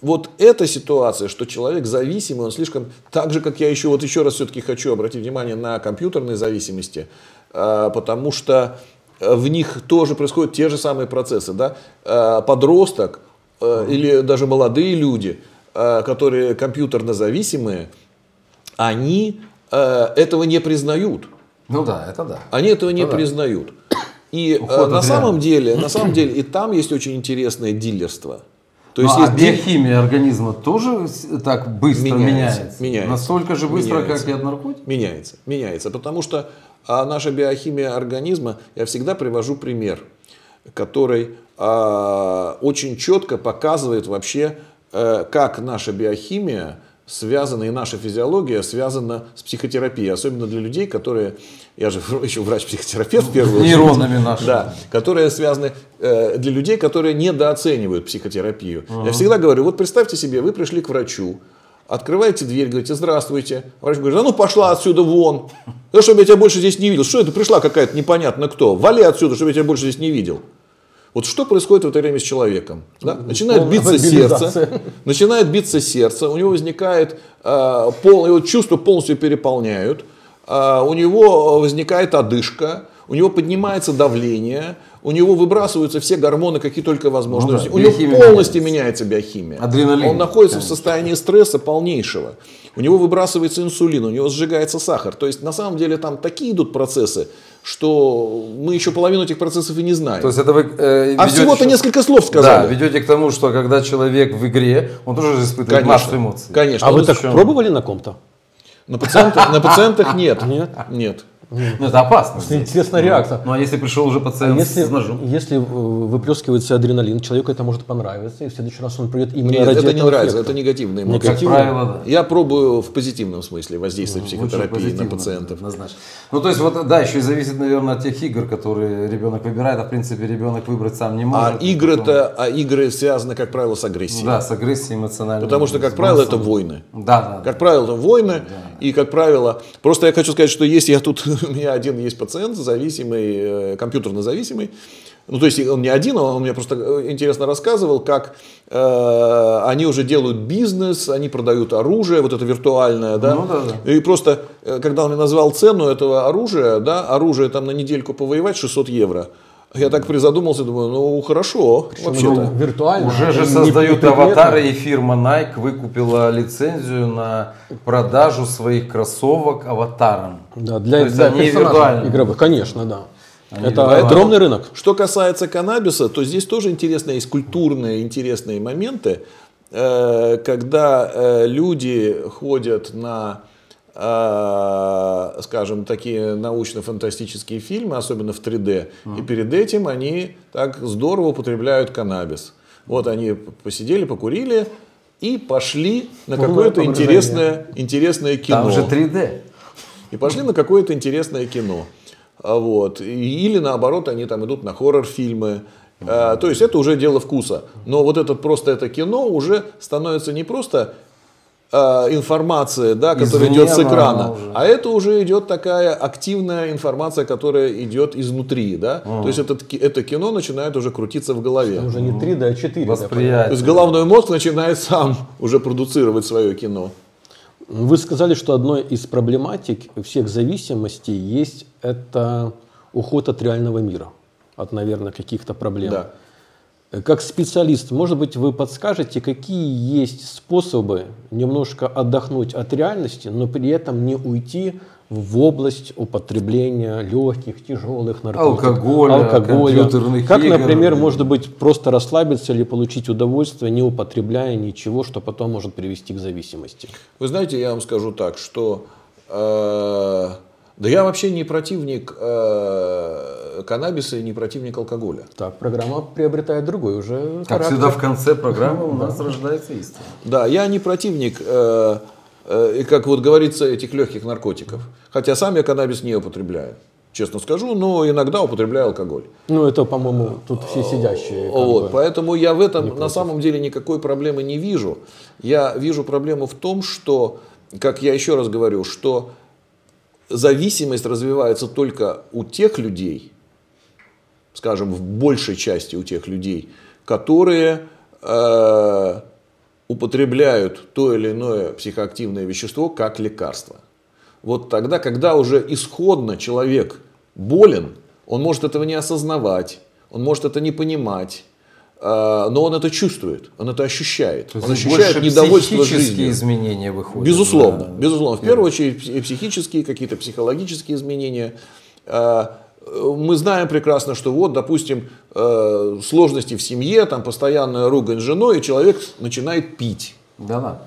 вот эта ситуация, что человек зависимый, он слишком, так же, как я еще, вот еще раз все-таки хочу обратить внимание на компьютерные зависимости, э, потому что в них тоже происходят те же самые процессы. Да? Э, подросток э, или даже молодые люди, э, которые компьютерно зависимые, они э, этого не признают. Ну да, это да. Они этого не Ну да. признают. И э, Уход на самом деле, на самом деле, и там есть очень интересное дилерство. То есть Ну, а есть диль- биохимия организма тоже так быстро Меняется, меняется? меняется. Настолько же быстро, Меняется. как и от наркотиков? меняется, меняется, потому что а, наша биохимия организма, я всегда привожу пример, который а, очень четко показывает вообще, э, как наша биохимия связана и наша физиология связана с психотерапией, особенно для людей, которые, я же (laughs) еще врач-психотерапевт в первую очередь, Нейронами нашими. да, которые связаны э, для людей, которые недооценивают психотерапию. Я всегда говорю, вот представьте себе, вы пришли к врачу, открываете дверь, говорите, здравствуйте. Врач говорит, а ну пошла отсюда вон. Да, чтобы я тебя больше здесь не видел. Что это пришла какая-то непонятно кто. Вали отсюда, чтобы я тебя больше здесь не видел. Вот что происходит в это время с человеком? Да? Начинает Полная биться сердце, начинает биться сердце, у него возникает э, пол, его чувства полностью переполняют, э, у него возникает одышка, у него поднимается давление, у него выбрасываются все гормоны, какие только возможно. Ну да, у него полностью меняется биохимия. Адреналин, Он находится в конечно. состоянии стресса полнейшего. У него выбрасывается инсулин, у него сжигается сахар. То есть на самом деле там такие идут процессы, что мы еще половину этих процессов и не знаем. То есть это вы э, а всего-то что- несколько слов Да, сказали. ведете к тому, что когда человек в игре, он тоже же испытывает массу эмоций. Конечно. А вы Он- так чем? пробовали на ком-то? На пациентах, на пациентах (laughs) нет. Нет? Нет. Ну, это опасно. Это интересная реакция. Ну, а если пришел уже А пациент если, с ножом? если э, выплескивается адреналин, человеку это может понравиться, и в следующий раз он придет именно Нет, ради это не нравится, эффекта. это негативные эмоции. Как правило, да. Я пробую в позитивном смысле воздействие Лучше психотерапии на пациентов. Однозначно. Ну, то есть, вот, да, еще и зависит, наверное, от тех игр, которые ребенок выбирает, а в принципе ребенок выбрать сам не А может. игры-то, а игры связаны, как правило, с агрессией. Да, с агрессией эмоциональной. Потому что, как правило, это войны. Да, да. Как правило, это войны, и, как правило, просто я хочу сказать, что есть, я тут, (laughs) у меня один есть пациент зависимый, э, компьютерно зависимый, ну, то есть он не один, он мне просто э, интересно рассказывал, как э, они уже делают бизнес, они продают оружие, вот это виртуальное, да, Ну, да, да. и просто, э, когда он мне назвал цену этого оружия, да, оружие там на недельку повоевать 600 евро, я так призадумался, думаю, ну, хорошо, вообще-то. Ну, виртуально. Уже же создают аватары, и фирма Nike выкупила лицензию на продажу своих кроссовок аватаром. Да, для, То есть для они персонажей виртуальные. игровых, конечно, да. Они это виртуальные. огромный рынок. Что касается каннабиса, то здесь тоже интересные есть культурные интересные моменты, э, когда э, люди ходят на, скажем, такие научно-фантастические фильмы, особенно в 3D, и перед этим они так здорово употребляют каннабис. Вот они посидели, покурили и пошли на какое-то интересное, интересное кино. Там же 3D. И пошли на какое-то интересное кино. А Вот. Или наоборот, они там идут на хоррор-фильмы. А, То есть это уже дело вкуса. Но вот это просто это кино уже становится не просто а, информация, да, которая Извне идет с экрана, уже. а это уже идет такая активная информация, которая идет изнутри. Да? То есть этот ки- это кино начинает уже крутиться в голове. Уже не 3D, а 4D. То Восприятие. есть головной мозг начинает сам уже продуцировать свое кино. Вы сказали, что одной из проблематик всех зависимостей есть это уход от реального мира, от, наверное, каких-то проблем. Да. Как специалист, может быть, вы подскажете, какие есть способы немножко отдохнуть от реальности, но при этом не уйти в область употребления легких, тяжелых наркотиков, Алкоголя, компьютерных Как, игр. например, может быть, просто расслабиться или получить удовольствие, не употребляя ничего, что потом может привести к зависимости. Вы знаете, я вам скажу так, что э, да я вообще не противник э, каннабиса и не противник алкоголя. Так, программа приобретает другой уже Как характер. всегда в конце программы у (laughs) нас рождается истина. Да, я не противник, э, э, и как вот говорится, этих легких наркотиков. Хотя сам я каннабис не употребляю, честно скажу, но иногда употребляю алкоголь. Ну, это, по-моему, тут все сидящие. Вот, поэтому я в этом на самом деле никакой проблемы не вижу. Я вижу проблему в том, что, как я еще раз говорю, что зависимость развивается только у тех людей, скажем, в большей части у тех людей, которые э, употребляют то или иное психоактивное вещество как лекарство. Вот тогда, когда уже исходно человек болен, он может этого не осознавать, он может это не понимать, но он это чувствует, он это ощущает. То он ощущает недовольство жизнью. изменения выходят. Безусловно, да. безусловно. В первую очередь и психические, какие-то психологические изменения. Э, Мы знаем прекрасно, что вот, допустим, э, сложности в семье, там постоянная ругань с женой, и человек начинает пить. Да, да.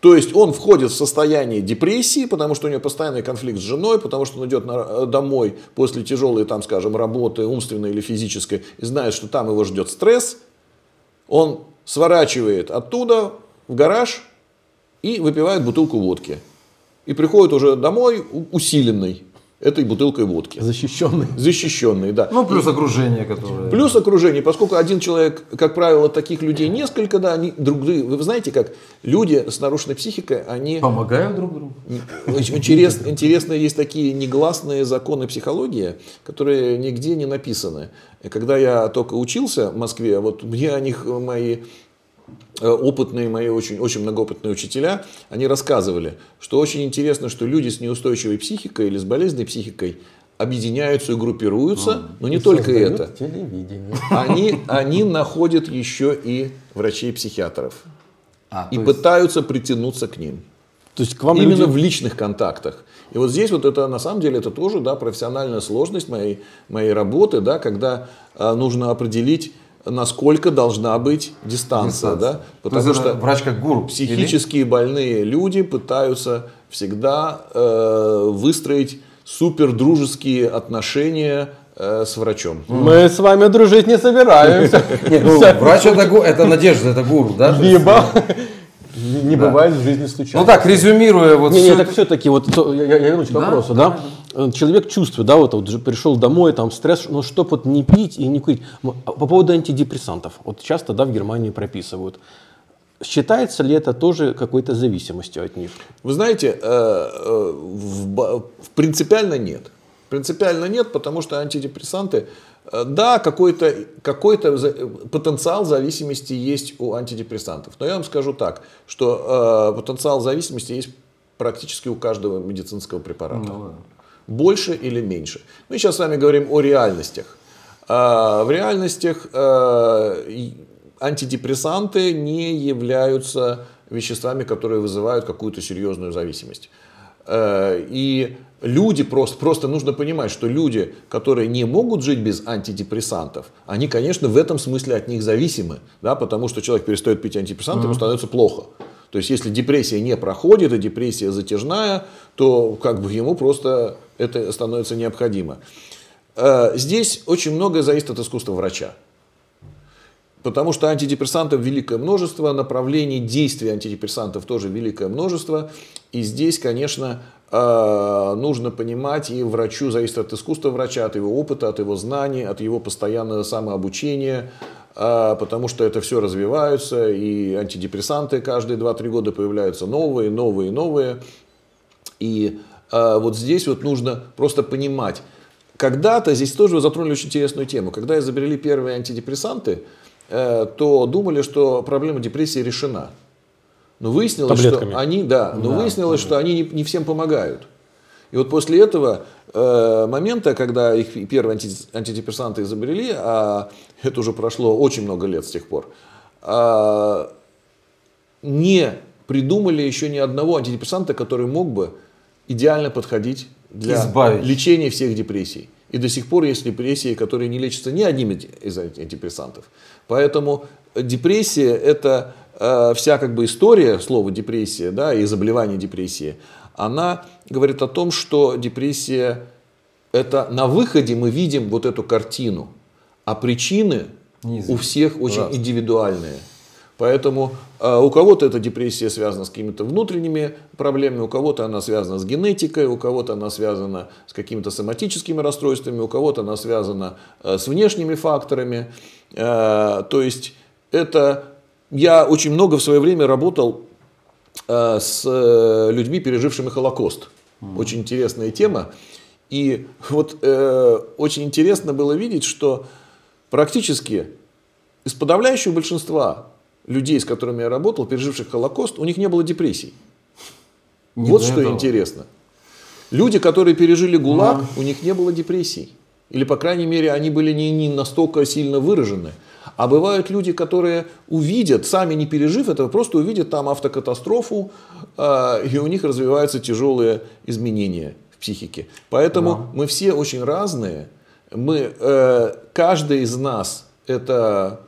То есть он входит в состояние депрессии, потому что у него постоянный конфликт с женой, потому что он идет на- домой после тяжелой, там, скажем, работы, умственной или физической, и знает, что там его ждет стресс. Он сворачивает оттуда в гараж и выпивает бутылку водки. И приходит уже домой усиленный этой бутылкой водки. Защищенный. Защищенный, да. Ну, плюс окружение, которое... Плюс окружение, поскольку один человек, как правило, таких людей несколько, да, они друг друга, вы знаете, как люди с нарушенной психикой, они Помогают друг другу. очень интерес, интересно, есть такие негласные законы психологии, которые нигде не написаны. Когда я только учился в Москве, вот мне о них мои опытные, мои очень, очень многоопытные учителя, они рассказывали, что очень интересно, что люди с неустойчивой психикой или с болезненной психикой объединяются и группируются, но не И только это. Телевидение. Они, они находят еще и врачей-психиатров А, и есть- пытаются притянуться к ним. То есть к вам Именно люди- в личных контактах. И вот здесь вот это на самом деле это тоже да, профессиональная сложность моей, моей работы, да, когда а, нужно определить, насколько должна быть дистанция. Да, То потому есть что врач как гуру. психически больные люди пытаются всегда э, выстроить супер дружеские отношения э, с врачом. Мы с вами дружить не собираемся. (laughs) Ну, врач это, надежда, это гуру, да? то Либо не бывает в жизни случайно. Ну так, резюмируя вот Не, всё не, это- так все-таки, вот то- я, я- вернусь к вопросу, да? Э, Человек чувствует, да, вот, вот пришел домой, там стресс, но чтоб вот не пить и не курить. А По поводу антидепрессантов, вот часто, да, в Германии прописывают. Считается ли это тоже какой-то зависимостью от них? Вы знаете, э, э, в принципиально нет. Принципиально нет, потому что антидепрессанты, да, какой-то какой потенциал зависимости есть у антидепрессантов. Но я вам скажу так, что э, потенциал зависимости есть практически у каждого медицинского препарата. Больше или меньше. Мы сейчас с вами говорим о реальностях. А, В реальностях э, антидепрессанты не являются веществами, которые вызывают какую-то серьезную зависимость. Э, И люди просто, просто нужно понимать, что люди, которые не могут жить без антидепрессантов, они, конечно, в этом смысле от них зависимы, да, потому что человек перестает пить антидепрессанты, ему становится плохо. То есть, если депрессия не проходит, и депрессия затяжная, то как бы ему просто это становится необходимо. Э, Здесь очень многое зависит от искусства врача. Потому что антидепрессантов великое множество, направлений действия антидепрессантов тоже великое множество. И здесь, конечно, нужно понимать, и врачу зависит от искусства врача, от его опыта, от его знаний, от его постоянного самообучения, э, потому что это все развивается, и антидепрессанты каждые 2-3 года появляются новые, новые, новые. И э, вот здесь вот нужно просто понимать, когда-то здесь тоже вы затронули очень интересную тему. Когда изобрели первые антидепрессанты, э, то думали, что проблема депрессии решена. Но выяснилось, Таблетками. что они, да, но Да, выяснилось, что они не, не всем помогают. И вот после этого э, момента, когда их первые анти- антидепрессанты изобрели, а это уже прошло очень много лет с тех пор, а, не придумали еще ни одного антидепрессанта, который мог бы идеально подходить для Избавить. лечения всех депрессий. И до сих пор есть депрессии, которые не лечатся ни одним из антидепрессантов. Поэтому депрессия это э, вся как бы история слова депрессия, да, и заболевание депрессии, она говорит о том, что депрессия это на выходе мы видим вот эту картину, а причины Неизвестны. у всех очень Разные. индивидуальные. Поэтому э, у кого-то эта депрессия связана с какими-то внутренними проблемами, у кого-то она связана с генетикой, у кого-то она связана с какими-то соматическими расстройствами, у кого-то она связана э, с внешними факторами. Э, то есть это я очень много в свое время работал э, с э, людьми, пережившими Холокост. Очень интересная тема. И вот э, очень интересно было видеть, что практически из подавляющего большинства людей, с которыми я работал, переживших Холокост, у них не было депрессий. Не вот что этого. интересно. Люди, которые пережили ГУЛАГ, у них не было депрессий. Или, по крайней мере, они были не, не настолько сильно выражены. А бывают люди, которые увидят, сами не пережив этого, просто увидят там автокатастрофу, э, и у них развиваются тяжелые изменения в психике. Поэтому мы все очень разные. Мы, э, каждый из нас это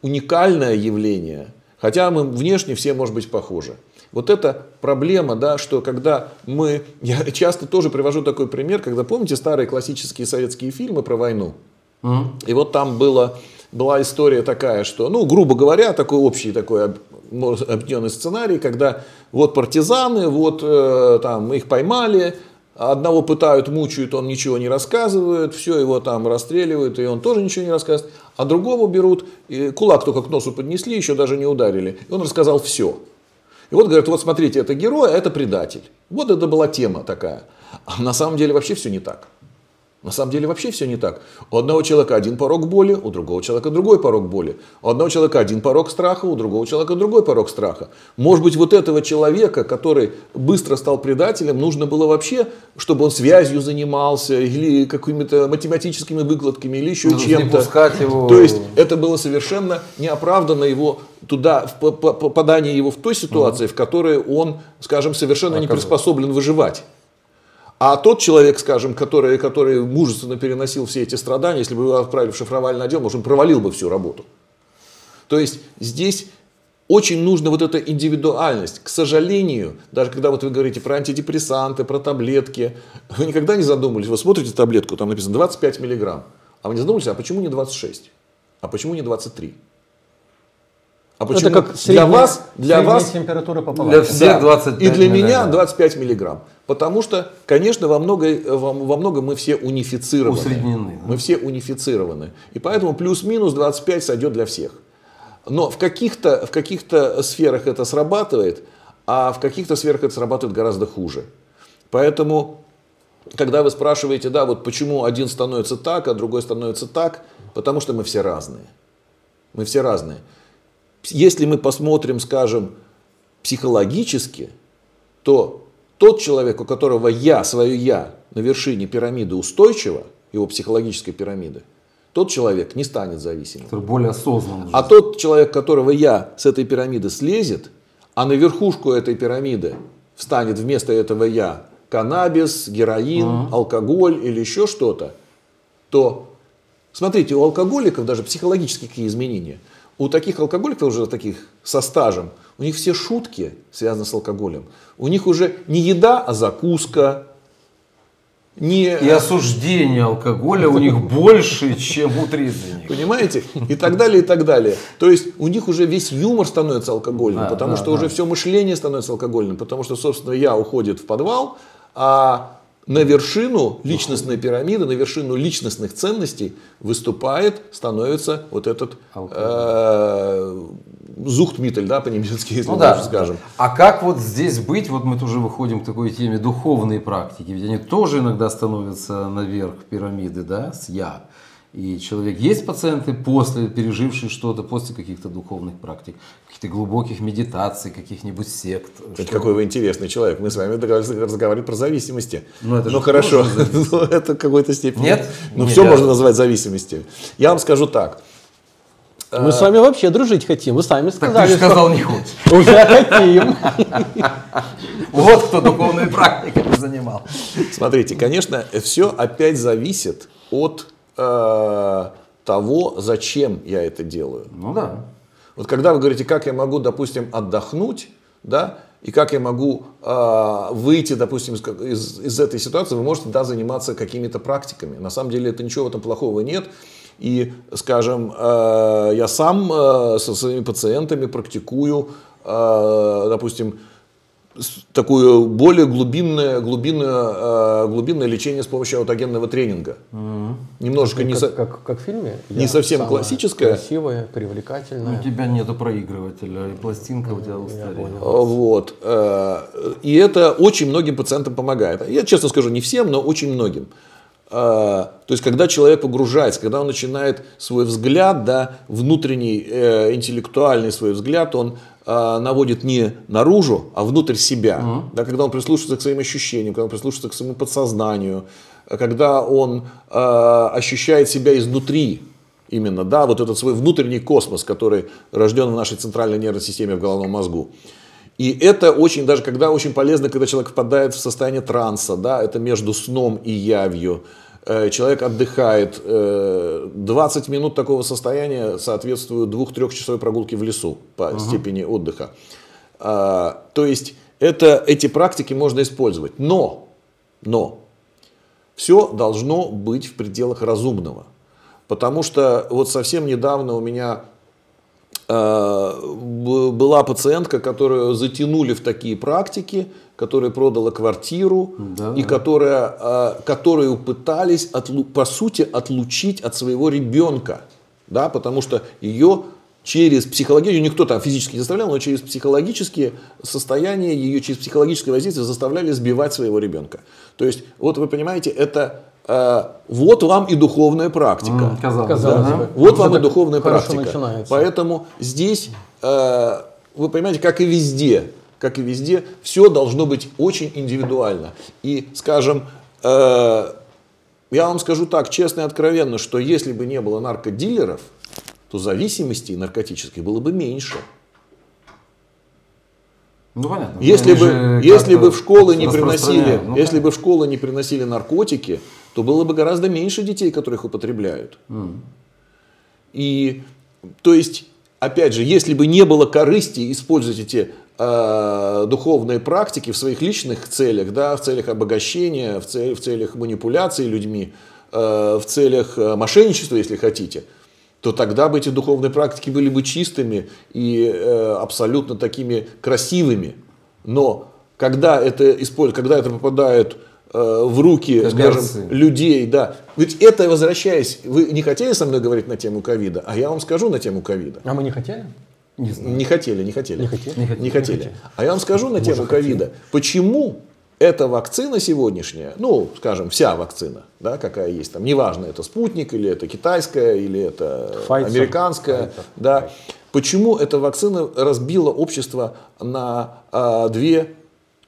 уникальное явление, хотя мы внешне все, может быть, похожи. Вот это проблема, да, что когда мы, я часто тоже привожу такой пример, когда помните старые классические советские фильмы про войну, и вот там было, была история такая, что, ну, грубо говоря, такой общий такой объединенный сценарий, когда вот партизаны, вот э, там их поймали, одного пытают, мучают, он ничего не рассказывает, все его там расстреливают, и он тоже ничего не рассказывает, а другого берут, и кулак только к носу поднесли, еще даже не ударили, и он рассказал все. И вот говорят, вот смотрите, это герой, а это предатель. Вот это была тема такая. А на самом деле вообще все не так. На самом деле вообще все не так. У одного человека один порог боли, у другого человека другой порог боли. У одного человека один порог страха, у другого человека другой порог страха. Может быть, вот этого человека, который быстро стал предателем, нужно было вообще, чтобы он связью занимался, или какими-то математическими выкладками, или еще Ну, не чем-то. его. То есть это было совершенно неоправданно его туда, в по- по- попадание его в той ситуации, в которой он, скажем, совершенно не Оказывается. приспособлен выживать. А тот человек, скажем, который, который мужественно переносил все эти страдания, если бы его отправили в шифровальный отдел, может, он провалил бы всю работу. То есть здесь очень нужна вот эта индивидуальность. К сожалению, даже когда вот вы говорите про антидепрессанты, про таблетки, вы никогда не задумывались, вы смотрите таблетку, там написано 25 миллиграмм, а вы не задумывались, а почему не 26? А почему не 23? А почему Это как для средняя- вас, для вас температура по Для всех да. 25 И для меня миллиграмм. 25 миллиграмм. Потому что, конечно, во многом, во, многом мы все унифицированы. Усреднены, да. Мы все унифицированы. И поэтому плюс-минус 25 сойдет для всех. Но в каких-то, в каких-то сферах это срабатывает, а в каких-то сферах это срабатывает гораздо хуже. Поэтому, когда вы спрашиваете, да, вот почему один становится так, а другой становится так, потому что мы все разные. Мы все разные. Если мы посмотрим, скажем, психологически, то тот человек, у которого я, свое я на вершине пирамиды устойчиво, его психологической пирамиды, тот человек не станет зависимым. Который более осознанный. А тот человек, которого я с этой пирамиды слезет, а на верхушку этой пирамиды встанет вместо этого я каннабис, героин, алкоголь или еще что-то, то смотрите, у алкоголиков даже психологические какие изменения. У таких алкоголиков уже таких со стажем, у них все шутки связаны с алкоголем. У них уже не еда, а закуска. Не, И осуждение алкоголя у них больше, чем у трезвенников. Понимаете? И так далее, и так далее. То есть у них уже весь юмор становится алкогольным, Да, потому да, что да. уже все мышление становится алкогольным, потому что, собственно, я уходит в подвал, а на вершину личностной пирамиды, на вершину личностных ценностей выступает, становится вот этот э, зухтмитель, да, по-немецки, если Ну мы да. скажем. А как вот здесь быть, вот мы тоже выходим к такой теме духовные практики, ведь они тоже иногда становятся наверх пирамиды, да, с я. И человек, есть пациенты после, пережившие что-то, после каких-то духовных практик, каких-то глубоких медитаций, каких-нибудь сект. Это что- какой вы интересный человек. Мы с вами договорились разговаривать про зависимости. Ну, это же хорошо. зависимость. (laughs) Ну, это в какой-то степени. Нет? Ну, все можно назвать зависимостью. Я вам скажу так. Мы с вами вообще дружить хотим. Вы сами Так сказали, ты же что сказал, не хочешь. (laughs) уже хотим. (laughs) Вот кто духовными практиками занимал. Смотрите, конечно, все опять зависит от э, того, зачем я это делаю. Ну да. Вот когда вы говорите, как я могу, допустим, отдохнуть, да, и как я могу э, выйти, допустим, из, из, из этой ситуации, вы можете, да, заниматься какими-то практиками. На самом деле это ничего в этом плохого нет. И, скажем, э, я сам э, со своими пациентами практикую, э, допустим, такое более глубинное, глубинное, э, глубинное лечение с помощью аутогенного тренинга. Немножко не, Как, со- как, как в фильме. не Я совсем самая классическая. Красивая, У привлекательная. тебя нету проигрывателя, и пластинка у тебя устарела. понял. Вот. э, И это очень многим пациентам помогает. Я честно скажу, не всем, но очень многим. Э, То есть, когда человек погружается, когда он начинает свой взгляд, да, внутренний, интеллектуальный свой взгляд, он наводит не наружу, а внутрь себя. Да, когда он прислушивается к своим ощущениям, когда он прислушивается к своему подсознанию, когда он э, ощущает себя изнутри, Именно, да, вот этот свой внутренний космос, который рожден в нашей центральной нервной системе в головном мозгу. И это очень, даже когда очень полезно, когда человек впадает в состояние транса, да, это между сном и явью. Э, Человек отдыхает. э, 20 минут такого состояния соответствуют 2-3 часовой прогулке в лесу по степени отдыха. А, То есть это, эти практики можно использовать. Но, но все должно быть в пределах разумного. Потому что вот совсем недавно у меня э, была пациентка, которую затянули в такие практики, которая продала квартиру Да, и которая, э, которую пытались отлу- по сути отлучить от своего ребенка, да, потому что ее через психологию, никто там физически не заставлял, но через психологические состояния, ее через психологическое воздействие заставляли сбивать своего ребенка. То есть, вот вы понимаете, это э, вот вам и духовная практика. М, Казалось, Казалось да? бы. Вот Уже вам и духовная практика. начинается. Поэтому здесь, э, вы понимаете, как и везде, как и везде, все должно быть очень индивидуально. И, скажем, э, я вам скажу так, честно и откровенно, что если бы не было наркодилеров, то зависимости наркотической было бы меньше. Ну понятно. Если Они бы, если бы в школы не приносили. Ну, если бы в школы не приносили наркотики, то было бы гораздо меньше детей, которые их употребляют. И то есть опять же, если бы не было корысти использовать эти э, духовные практики в своих личных целях, да, в целях обогащения, в, цель, в целях манипуляции людьми, э, в целях э, мошенничества, если хотите, то тогда бы эти духовные практики были бы чистыми и э, абсолютно такими красивыми. Но когда это используют, когда это попадает в руки, скажем, людей, да. Ведь это, возвращаясь, вы не хотели со мной говорить на тему ковида, а я вам скажу на тему ковида. А мы не хотели? Не знаю. Не хотели, не хотели. Не хотели? Не хотели. Не хотели. А я вам скажу на тему ковида. Почему эта вакцина сегодняшняя, ну, скажем, вся вакцина, да, какая есть там, неважно, это спутник, или это китайская, или это Pfizer. американская, Pfizer. да, почему эта вакцина разбила общество на а, две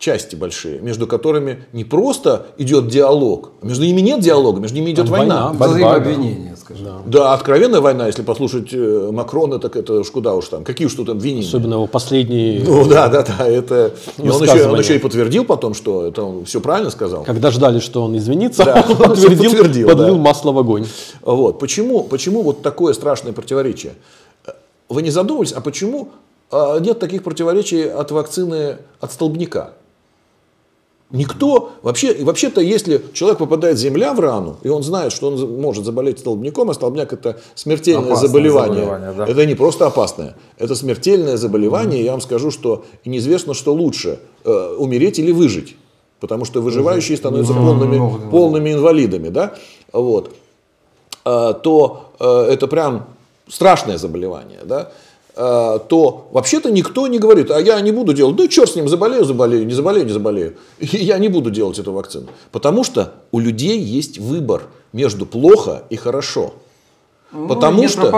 части большие, между которыми не просто идет диалог, а между ними нет диалога, между ними идет Там война. война, Взаимообвинение, скажем. Да. Да, откровенная война, если послушать э, Макрона, так это уж куда уж там, какие уж тут обвинения. Особенно его последний, Ну да, да, да, это... И он, еще, он еще и подтвердил потом, что это он все правильно сказал. когда ждали, что он извинится, Да, (laughs) он он подтвердил, подтвердил, подлил да. масло в огонь. Вот. Почему, почему вот такое страшное противоречие? Вы не задумывались, а почему а, нет таких противоречий от вакцины от столбняка? Никто, вообще, вообще-то, если человек попадает земля в рану, и он знает, что он может заболеть столбняком, а столбняк это смертельное Опасное заболевание. заболевание, да. Это не просто опасное, это смертельное заболевание. Я вам скажу, что неизвестно, что лучше, э, умереть или выжить. Потому что выживающие становятся Ну, полными, могут, полными инвалидами. Да? Вот э, то э, это прям страшное заболевание, да, то вообще-то никто не говорит, а я не буду делать, ну черт с ним, заболею, заболею, не заболею, не заболею. (laughs) И я не буду делать эту вакцину. Потому что у людей есть выбор между плохо и хорошо. Ну, Потому что,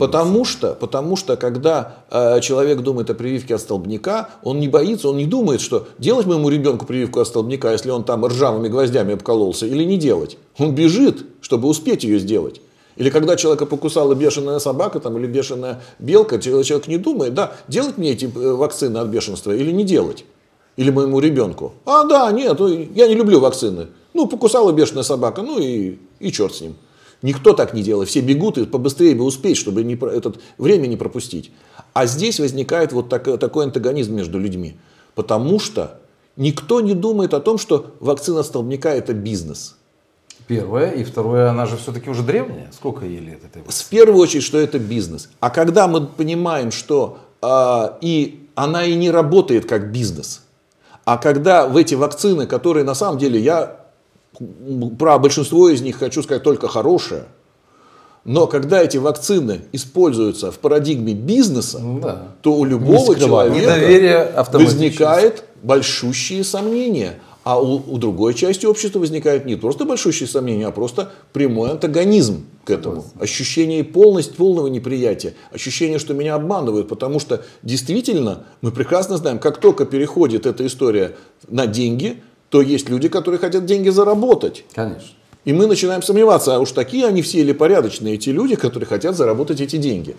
потому что, потому что, когда э, человек думает о прививке от столбняка, он не боится, он не думает, что делать моему ребенку прививку от столбняка, если он там ржавыми гвоздями обкололся, или не делать. Он бежит, чтобы успеть ее сделать. Или когда человека покусала бешеная собака там, или бешеная белка, человек не думает, да, делать мне эти э, вакцины от бешенства или не делать. Или моему ребенку. А, да, нет, я не люблю вакцины. Ну, покусала бешеная собака, ну и, и черт с ним. Никто так не делает. Все бегут и побыстрее бы успеть, чтобы не, этот, время не пропустить. А здесь возникает вот так- такой антагонизм между людьми. Потому что никто не думает о том, что вакцина столбняка это бизнес. Первое. И второе, она же все-таки уже древняя. Сколько ей лет этой? В первую очередь, что это бизнес. А когда мы понимаем, что а, и она и не работает как бизнес, а когда в эти вакцины, которые на самом деле я про большинство из них хочу сказать только хорошее, но когда эти вакцины используются в парадигме бизнеса, Ну Да. то у любого человека возникает большущие сомнения. А у, у другой части общества возникает не просто большущие сомнения, а просто прямой антагонизм к этому. Ощущение полность, полного неприятия, ощущение, что меня обманывают, потому что действительно мы прекрасно знаем, как только переходит эта история на деньги, то есть люди, которые хотят деньги заработать. Конечно. И мы начинаем сомневаться, а уж такие они все или порядочные, эти люди, которые хотят заработать эти деньги.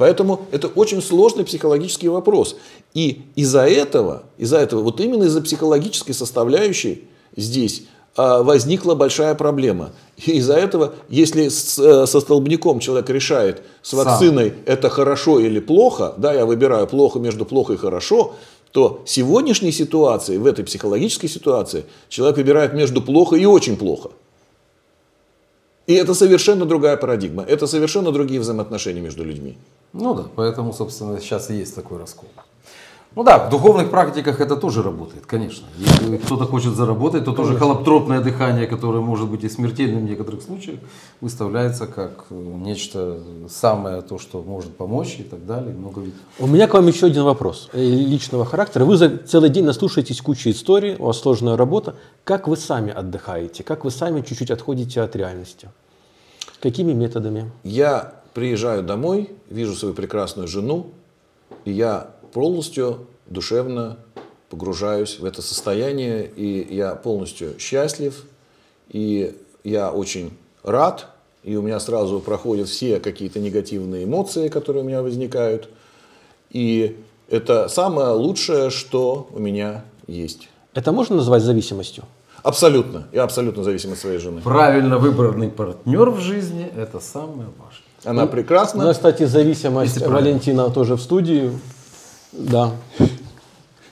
Поэтому это очень сложный психологический вопрос. И из-за этого, из-за этого, вот именно из-за психологической составляющей здесь а, возникла большая проблема. И из-за этого, если с- э, со столбняком человек решает с Сам. вакциной это хорошо или плохо, да, я выбираю плохо между плохо и хорошо, то в сегодняшней ситуации, в этой психологической ситуации, человек выбирает между плохо и очень плохо. И это совершенно другая парадигма, это совершенно другие взаимоотношения между людьми. Ну да, поэтому, собственно, сейчас и есть такой раскол. Ну да, в духовных практиках это тоже работает, конечно. Если кто-то хочет заработать, то тоже холоптропное дыхание, которое может быть и смертельным в некоторых случаях, выставляется как э, нечто самое то, что может помочь и так далее. Много ведь У меня к вам еще один вопрос э, личного характера. Вы за целый день наслушаетесь кучи историй, у вас сложная работа. Как вы сами отдыхаете? Как вы сами чуть-чуть отходите от реальности? Какими методами? Я приезжаю домой, вижу свою прекрасную жену, и я полностью душевно погружаюсь в это состояние, и я полностью счастлив, и я очень рад, и у меня сразу проходят все какие-то негативные эмоции, которые у меня возникают, и это самое лучшее, что у меня есть. Это можно назвать зависимостью? Абсолютно. Я абсолютно зависим от своей жены. правильно выбранный партнер в жизни – это самое важное. Она прекрасна. У нас, кстати, зависимость Если правильно. Валентина тоже в студии. Да.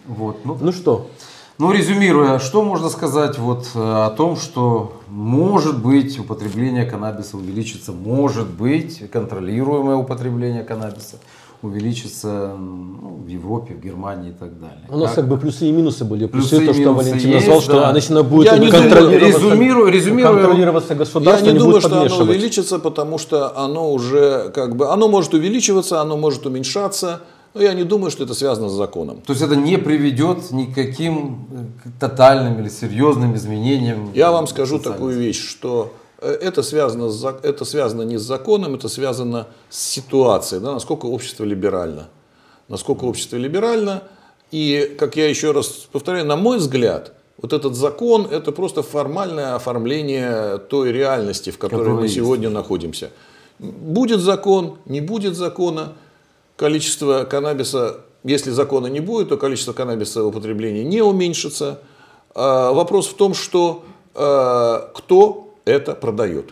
Вот. Ну, Ну что, Ну, резюмируя, что можно сказать вот э, о том, что может быть употребление каннабиса увеличится, может быть контролируемое употребление каннабиса увеличится ну, в Европе, в Германии и так далее. у нас Как- как бы плюсы и минусы были. Плюсы, Плюсы то, что Валентин есть, назвал, что да. она будет Я не контролироваться, резюмирую- резюмирую- контролироваться Я государством, не не, думаю, что оно увеличится, потому что оно уже как бы, оно может увеличиваться, оно может уменьшаться, но я не думаю, что это связано с законом. То есть это не приведет никаким э, тотальным или серьезным изменениям. Я вам скажу такую вещь, что это связано, с, это связано не с законом, это связано с ситуацией, да, насколько общество либерально. Насколько общество либерально. И, как я еще раз повторяю, на мой взгляд, вот этот закон – это просто формальное оформление той реальности, в которой Которая мы есть. сегодня находимся. Будет закон, не будет закона, количество каннабиса, если закона не будет, то количество каннабиса в употреблении не уменьшится. А, Вопрос в том, что а, кто это продает.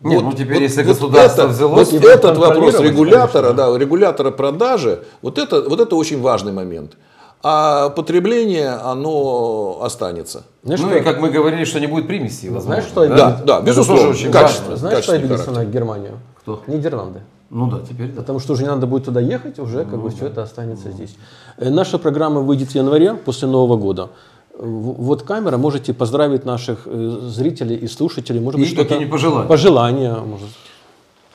Нет, Вот- ну теперь, вот- если вот государство это- взялось, вот этот вопрос регулятора, конечно, да, регулятора продажи, вот это, вот это очень важный момент. А потребление, оно останется. Знаешь, ну что- и как мы говорили, что не будет примесей, возможно. Знаешь, что Да, обидит? да, Это безусловно, тоже очень качественно. важно. Знаешь, что обидится на Германию? Кто? Нидерланды. Ну да, теперь да. Потому что уже не надо будет туда ехать, уже как Ну бы все это останется здесь. Э, Наша программа выйдет в январе, после Нового года. Э, Вот камера, можете поздравить наших э, зрителей и слушателей. Может быть, что-то... пожелания. Пожелания, может.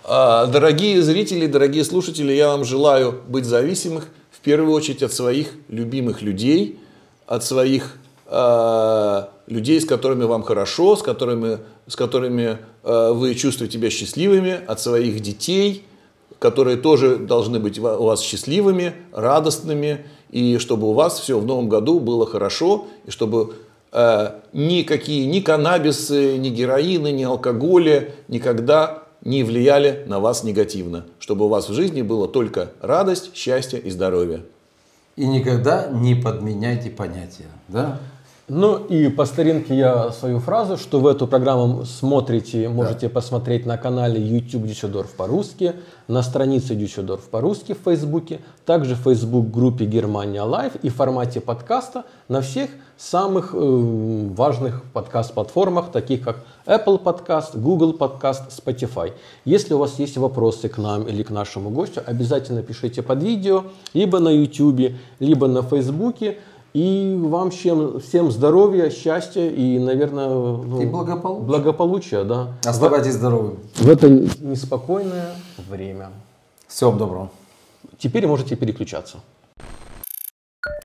А, Дорогие зрители, дорогие слушатели, я вам желаю быть зависимых в первую очередь от своих любимых людей, от своих а, людей, с которыми вам хорошо, с которыми, с которыми а, вы чувствуете себя счастливыми, от своих детей, которые тоже должны быть у вас счастливыми, радостными, и чтобы у вас все в новом году было хорошо, и чтобы э, никакие ни каннабисы, ни героины, ни алкоголи никогда не влияли на вас негативно, чтобы у вас в жизни было только радость, счастье и здоровье. И никогда не подменяйте понятия. Да? Ну и по старинке я свою фразу, что в эту программу смотрите, можете посмотреть на канале YouTube Дюссельдорф по-русски, на странице Дюссельдорф по-русски в Фейсбуке, также в Facebook-группе Германия Лайв и в формате подкаста на всех самых э, важных подкаст-платформах, таких как Apple Podcast, Google Podcast, Spotify. Если у вас есть вопросы к нам или к нашему гостю, обязательно пишите под видео, либо на YouTube, либо на Фейсбуке. И вам всем, всем здоровья, счастья и, наверное, ну, И благополучия. благополучия, да. Оставайтесь здоровыми. В это неспокойное время. Всего доброго. Теперь можете переключаться.